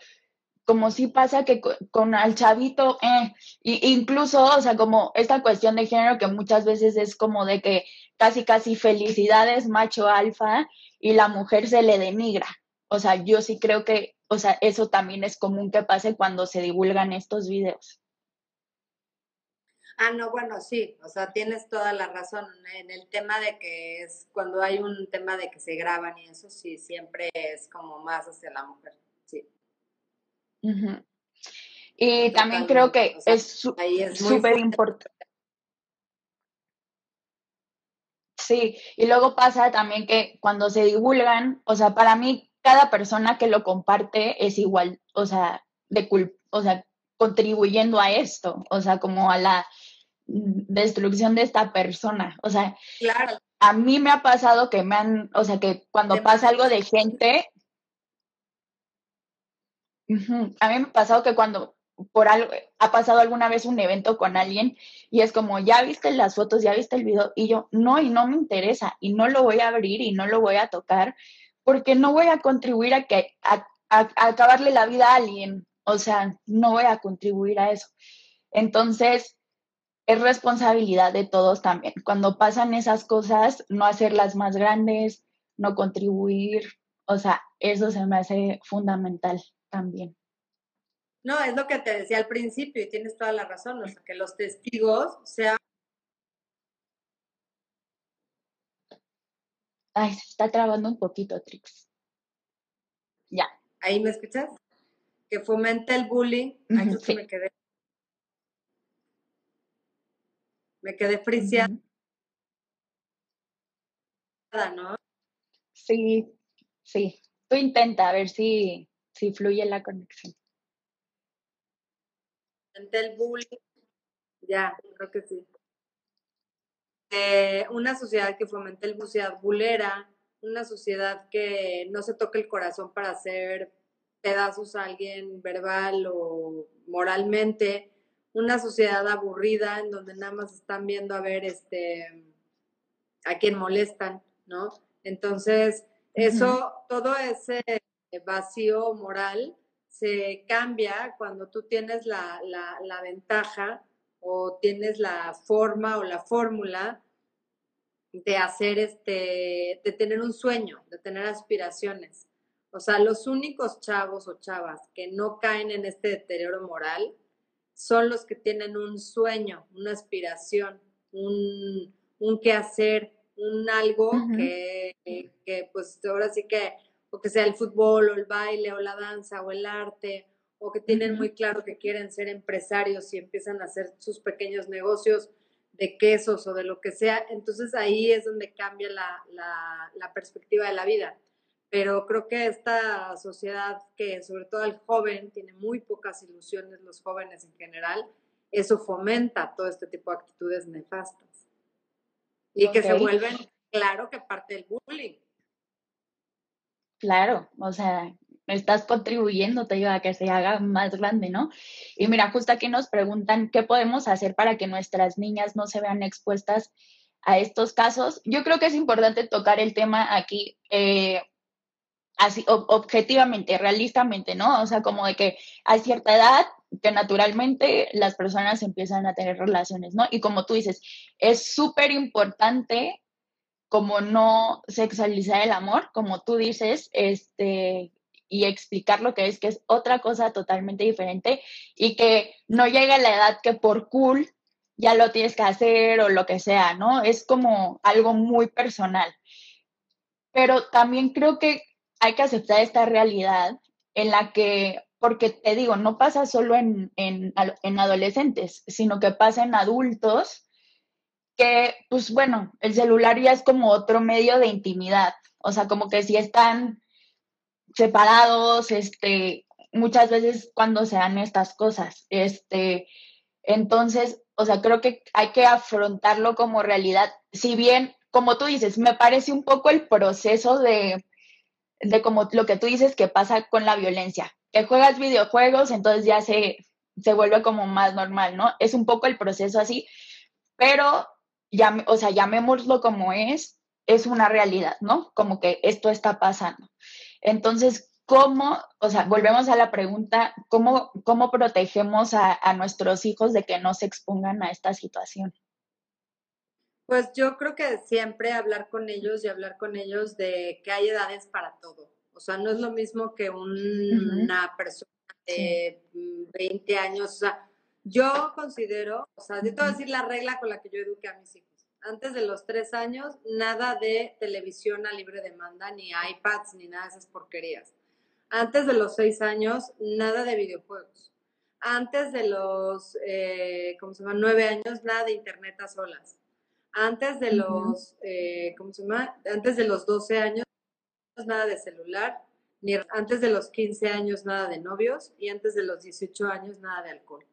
como si pasa que con, el chavito, eh, incluso, o sea, como esta cuestión de género que muchas veces es como de que casi, casi felicidades macho alfa y la mujer se le denigra. O sea, yo sí creo que, o sea, eso también es común que pase cuando se divulgan estos videos. Ah, no, bueno, sí, o sea, tienes toda la razón en el tema de que es cuando hay un tema de que se graban y eso sí, siempre es como más hacia la mujer, sí. Y también creo que es súper importante. Sí, y luego pasa también que cuando se divulgan, o sea, para mí cada persona que lo comparte es igual, o sea, de cul o sea, contribuyendo a esto, o sea, como a la destrucción de esta persona. O sea, a mí me ha pasado que me han, o sea, que cuando pasa algo de gente, a mí me ha pasado que cuando por algo, ha pasado alguna vez un evento con alguien y es como, ya viste las fotos, ya viste el video, y yo, no, y no me interesa, y no lo voy a abrir y no lo voy a tocar, porque no voy a contribuir a que, a acabarle la vida a alguien, o sea, no voy a contribuir a eso. Entonces, es responsabilidad de todos también. Cuando pasan esas cosas, no hacerlas más grandes, no contribuir, o sea, eso se me hace fundamental también. No, es lo que te decía al principio y tienes toda la razón, o sea, que los testigos sean... Ay, se está trabando un poquito, Trix. Ya. ¿Ahí me escuchas? Que fomente el bullying. Ay, me quedé. Me quedé ¿no? Sí, sí. Tú intenta a ver si, si fluye la conexión. El bullying, ya, creo que sí. Eh, una sociedad que fomente el sociedad bulera, una sociedad que no se toque el corazón para hacer pedazos a alguien verbal o moralmente, una sociedad aburrida en donde nada más están viendo a ver este a quién molestan, ¿no? Entonces, eso, todo ese vacío moral se cambia cuando tú tienes la, la ventaja o tienes la forma o la fórmula de hacer este, de tener un sueño, de tener aspiraciones. O sea, los únicos chavos o chavas que no caen en este deterioro moral son los que tienen un sueño, una aspiración, un, un qué hacer, un algo que, que, pues ahora sí que, o que sea el fútbol o el baile o la danza o el arte, o que tienen muy claro que quieren ser empresarios y empiezan a hacer sus pequeños negocios de quesos o de lo que sea, entonces ahí es donde cambia la, la, perspectiva de la vida. Pero creo que esta sociedad que sobre todo el joven tiene muy pocas ilusiones, los jóvenes en general, eso fomenta todo este tipo de actitudes nefastas. Y que se vuelven, claro que parte del bullying. Claro, o sea, estás contribuyendo, a que se haga más grande, ¿no? Y mira, justo aquí nos preguntan qué podemos hacer para que nuestras niñas no se vean expuestas a estos casos. Yo creo que es importante tocar el tema aquí eh, así, objetivamente, realistamente, ¿no? O sea, como de que a cierta edad que naturalmente las personas empiezan a tener relaciones, ¿no? Y como tú dices, es súper importante como no sexualizar el amor, como tú dices, este, y explicar lo que es, que es otra cosa totalmente diferente y que no llega a la edad que por cool ya lo tienes que hacer o lo que sea, ¿no? Es como algo muy personal. Pero también creo que hay que aceptar esta realidad en la que, porque te digo, no pasa solo en, en, en adolescentes, sino que pasa en adultos que, pues bueno, el celular ya es como otro medio de intimidad. O sea, como que si están separados, este, muchas veces cuando se dan estas cosas. Este, entonces, o sea, creo que hay que afrontarlo como realidad. Si bien, como tú dices, me parece un poco el proceso de, de como lo que tú dices que pasa con la violencia, que juegas videojuegos, entonces ya se, se vuelve como más normal, ¿no? Es un poco el proceso así, pero ya, o sea, llamémoslo como es, es una realidad, ¿no? Como que esto está pasando. Entonces, ¿cómo, o sea, volvemos a la pregunta, ¿cómo, cómo protegemos a, nuestros hijos de que no se expongan a esta situación? Pues yo creo que siempre hablar con ellos y hablar con ellos de que hay edades para todo. O sea, no es lo mismo que una persona de 20 años. O sea, yo considero, o sea, yo te voy a decir la regla con la que yo eduqué a mis hijos antes de los tres años, nada de televisión a libre demanda, ni iPads, ni nada de esas porquerías. Antes de los seis años, nada de videojuegos. Antes de los, eh, ¿cómo se llama? Nueve años, nada de internet a solas. Antes de los, eh, ¿cómo se llama? Antes de los 12 años, nada de celular. Ni antes de los 15 años, nada de novios. Y antes de los 18 años, nada de alcohol.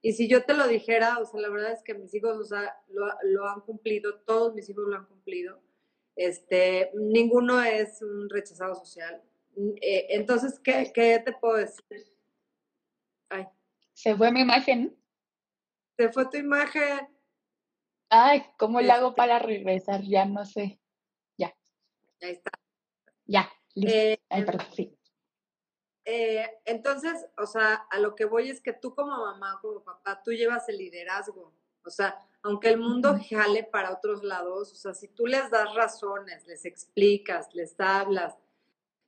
Y si yo te lo dijera, o sea, la verdad es que mis hijos, o sea, lo, han cumplido, todos mis hijos lo han cumplido. Este, ninguno es un rechazado social. Eh, entonces, ¿qué, ¿qué, te puedo decir? Ay. Se fue mi imagen. Se fue tu imagen. Ay, ¿cómo le hago este para regresar? Ya no sé. Ya. Ahí está. Ya, listo. Eh, Ay, perdón, sí. Eh, entonces, o sea, a lo que voy es que tú como mamá, como papá, tú llevas el liderazgo. O sea, aunque el mundo jale para otros lados, o sea, si tú les das razones, les explicas, les hablas,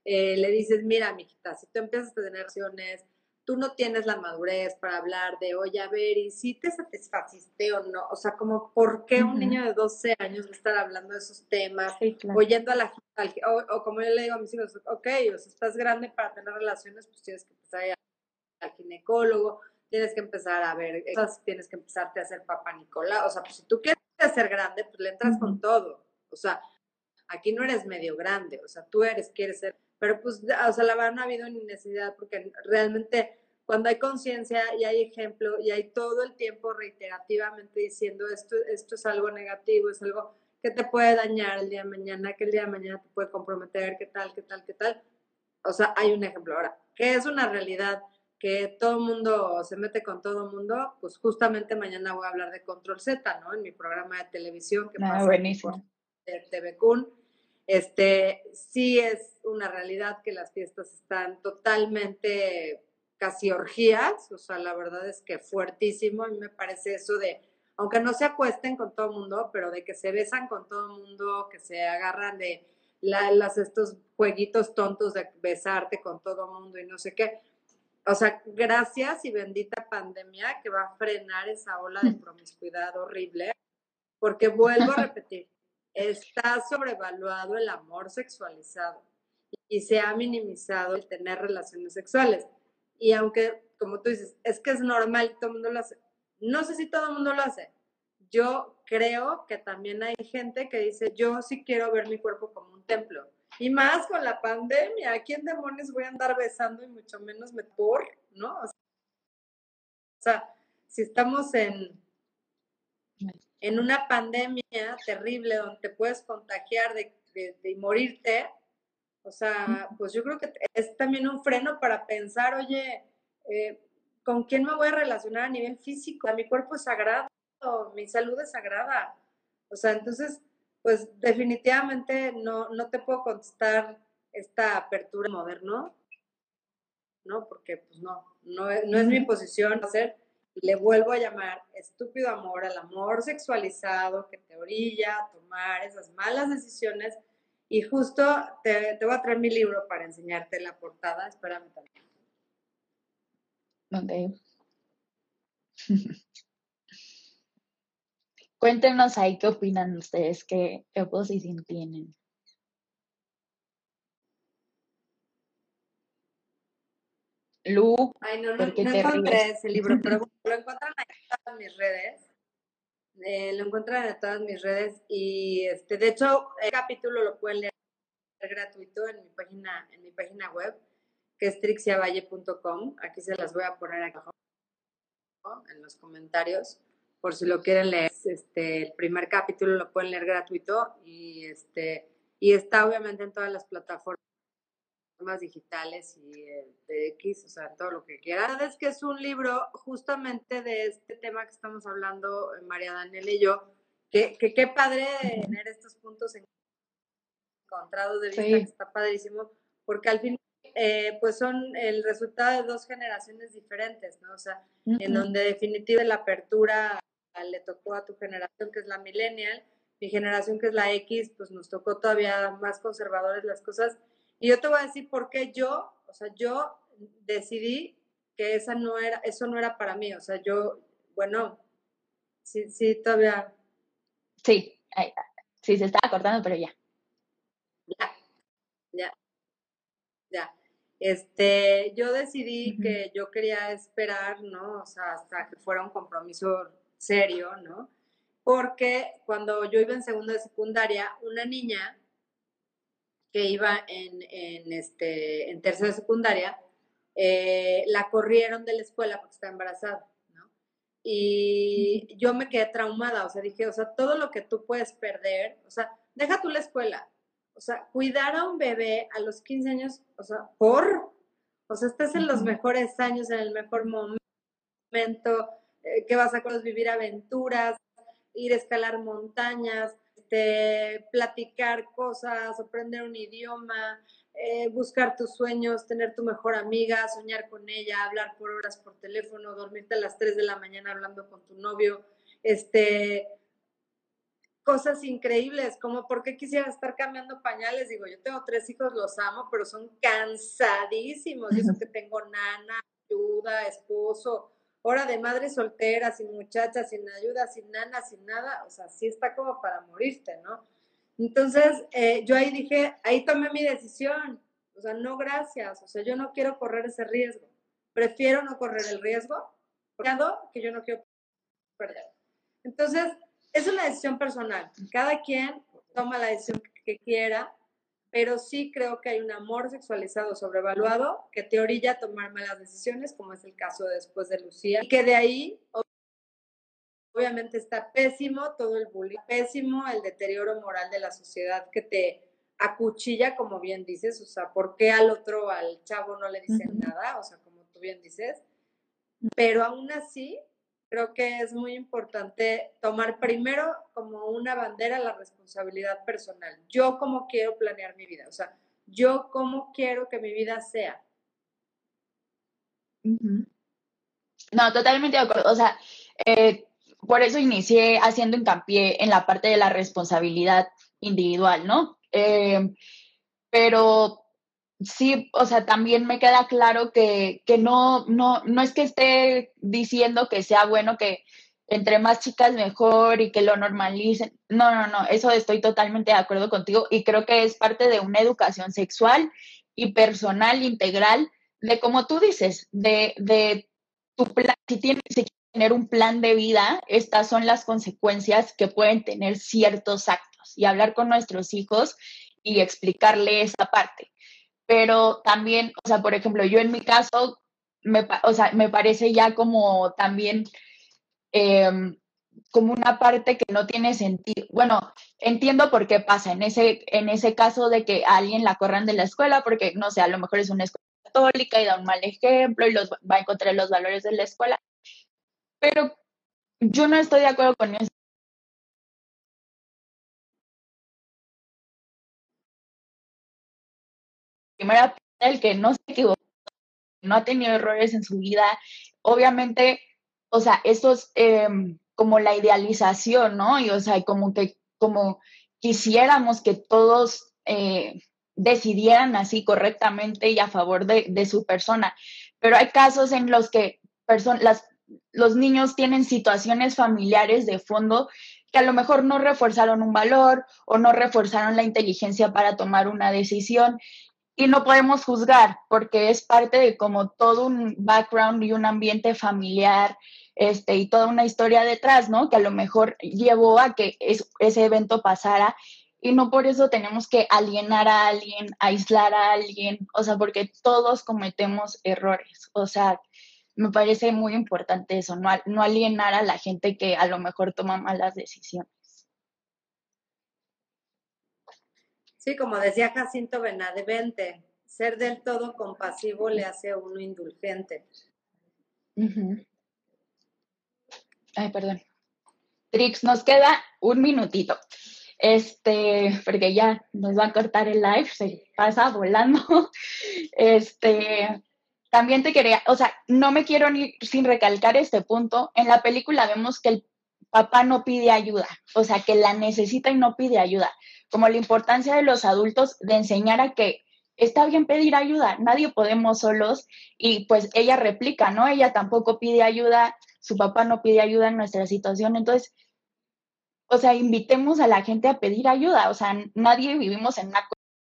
eh, le dices, mira, mijita, si tú empiezas a tener relaciones, tú no tienes la madurez para hablar de, oye, a ver, ¿y si te satisfaciste o no? O sea, como, ¿por qué un niño de 12 años va a estar hablando de esos temas, oyendo a la gente, o, como yo le digo a mis hijos, ok, o sea, estás grande para tener relaciones, pues tienes que empezar a al ginecólogo, tienes que empezar a ver, tienes que empezarte a hacer papá Nicolás. O sea, pues si tú quieres ser grande, pues le entras con todo. O sea, aquí no eres medio grande, o sea, tú eres, quieres ser, pero pues, o sea, la verdad no ha habido ni necesidad porque realmente cuando hay conciencia y hay ejemplo y hay todo el tiempo reiterativamente diciendo esto, esto es algo negativo, es algo que te puede dañar el día de mañana, que el día de mañana te puede comprometer, qué tal, qué tal, qué tal. O sea, hay un ejemplo. Ahora, ¿qué es una realidad? Que todo el mundo se mete con todo el mundo, pues justamente mañana voy a hablar de Control Z, ¿no? En mi programa de televisión que ah, pasa buenísimo. por TV Kun. Este, sí es una realidad que las fiestas están totalmente casi orgías, o sea, la verdad es que fuertísimo, a mí me parece eso de aunque no se acuesten con todo el mundo, pero de que se besan con todo el mundo, que se agarran de las, estos jueguitos tontos de besarte con todo el mundo y no sé qué. O sea, gracias y bendita pandemia que va a frenar esa ola de promiscuidad horrible, porque vuelvo a repetir, está sobrevaluado el amor sexualizado y se ha minimizado el tener relaciones sexuales. Y aunque, como tú dices, es que es normal, todo el mundo lo hace, no sé si todo el mundo lo hace. Yo creo que también hay gente que dice, yo sí quiero ver mi cuerpo como un templo. Y más con la pandemia, ¿a quién demonios voy a andar besando y mucho menos me por, ¿no? O sea, si estamos en, en una pandemia terrible donde te puedes contagiar de, de, morirte, o sea, pues yo creo que es también un freno para pensar, oye, eh, ¿con quién me voy a relacionar a nivel físico? Mi cuerpo es sagrado, mi salud es sagrada. O sea, entonces, pues definitivamente no, no te puedo contestar esta apertura moderno, ¿no? Porque pues no, no es, no es mi posición hacer, le vuelvo a llamar estúpido amor al amor sexualizado que te orilla a tomar esas malas decisiones. Y justo te, te voy a traer mi libro para enseñarte la portada, espérame también. Ok. Cuéntenos ahí qué opinan ustedes, qué, qué oposición tienen. Lu, Ay, no, no, no encontré ese libro, pero lo encuentran en todas mis redes. Eh, lo encuentran en todas mis redes y este, de hecho el capítulo lo pueden leer gratuito en mi página, en mi página web que es trixiavalle.com. Aquí se las voy a poner abajo en los comentarios por si lo quieren leer. Este, el primer capítulo lo pueden leer gratuito y este y está obviamente en todas las plataformas digitales y de X, o sea, todo lo que quieran. Es que es un libro justamente de este tema que estamos hablando María Daniela y yo, que qué padre tener estos puntos encontrados de vista, que está padrísimo, porque al fin eh, pues son el resultado de dos generaciones diferentes, ¿no? O sea, en donde definitivamente la apertura le tocó a tu generación, que es la millennial, mi generación, que es la X, pues nos tocó todavía más conservadores las cosas. Y yo te voy a decir por qué yo, o sea, yo decidí que esa no era, eso no era para mí, o sea, yo, bueno, sí, sí, todavía. Sí, sí, se estaba cortando, pero ya. Ya, ya, ya. Este, yo decidí que yo quería esperar, ¿no? O sea, hasta que fuera un compromiso serio, ¿no? Porque cuando yo iba en segundo de secundaria, una niña que iba en, en, este, en tercera secundaria, eh, la corrieron de la escuela porque estaba embarazada, ¿no? Y yo me quedé traumada, o sea, dije, o sea, todo lo que tú puedes perder, o sea, deja tú la escuela, o sea, cuidar a un bebé a los 15 años, o sea, por, o sea, estás en los mejores años, en el mejor momento, eh, que vas a vivir aventuras, ir a escalar montañas, este, platicar cosas, aprender un idioma, eh, buscar tus sueños, tener tu mejor amiga, soñar con ella, hablar por horas por teléfono, dormirte a las 3 de la mañana hablando con tu novio, este, cosas increíbles, como por qué quisiera estar cambiando pañales. Digo, yo tengo tres hijos, los amo, pero son cansadísimos. Y eso que tengo nana, ayuda, esposo, hora de madre soltera, sin muchacha, sin ayuda, sin nana, sin nada. O sea, sí está como para morirte, ¿no? Entonces, eh, yo ahí dije, ahí tomé mi decisión. O sea, no gracias. O sea, yo no quiero correr ese riesgo. Prefiero no correr el riesgo que yo no quiero perder. Entonces, es una decisión personal. Cada quien toma la decisión que quiera, pero sí creo que hay un amor sexualizado sobrevaluado que te orilla a tomar malas decisiones, como es el caso después de Lucía, y que de ahí obviamente está pésimo todo el bullying, pésimo el deterioro moral de la sociedad que te acuchilla, como bien dices, o sea, ¿por qué al otro, al chavo no le dicen nada? O sea, como tú bien dices, pero aún así creo que es muy importante tomar primero como una bandera la responsabilidad personal. Yo cómo quiero planear mi vida, o sea, yo cómo quiero que mi vida sea. No, totalmente de acuerdo. O sea, eh, por eso inicié haciendo hincapié en la parte de la responsabilidad individual, ¿no? Eh, pero sí, o sea, también me queda claro que, que no, no, no es que esté diciendo que sea bueno que entre más chicas mejor y que lo normalicen. No, no, no, eso estoy totalmente de acuerdo contigo y creo que es parte de una educación sexual y personal integral de como tú dices, de, de tu plan, si tienes que tener un plan de vida, estas son las consecuencias que pueden tener ciertos actos y hablar con nuestros hijos y explicarle esa parte pero también, o sea, por ejemplo, yo en mi caso, me, o sea, me parece ya como también em, como una parte que no tiene sentido. Bueno, entiendo por qué pasa en ese, en ese caso de que alguien la corran de la escuela, porque no sé, a lo mejor es una escuela católica y da un mal ejemplo y los, va a encontrar los valores de la escuela. Pero yo no estoy de acuerdo con eso primera el que no se equivocó, no ha tenido errores en su vida, obviamente, o sea, eso es em, como la idealización, ¿no? Y o sea, como que, como quisiéramos que todos eh, decidieran así correctamente y a favor de, su persona. Pero hay casos en los que las, los niños tienen situaciones familiares de fondo que a lo mejor no reforzaron un valor o no reforzaron la inteligencia para tomar una decisión y no podemos juzgar porque es parte de como todo un background y un ambiente familiar este, y toda una historia detrás, ¿no? Que a lo mejor llevó a que ese evento pasara y no por eso tenemos que alienar a alguien, aislar a alguien, o sea, porque todos cometemos errores, o sea, me parece muy importante eso, no, no alienar a la gente que a lo mejor toma malas decisiones. Sí, como decía Jacinto Benavente, ser del todo compasivo le hace a uno indulgente. Ay, perdón. Trix, nos queda un minutito. Este, porque ya nos va a cortar el live, se pasa volando. Este, también te quería, o sea, no me quiero ni sin recalcar este punto. En la película vemos que el papá no pide ayuda, o sea, que la necesita y no pide ayuda como la importancia de los adultos de enseñar a que está bien pedir ayuda, nadie podemos solos y pues ella replica, ¿no? Ella tampoco pide ayuda, su papá no pide ayuda en nuestra situación, entonces, o sea, invitemos a la gente a pedir ayuda, o sea, nadie vivimos en una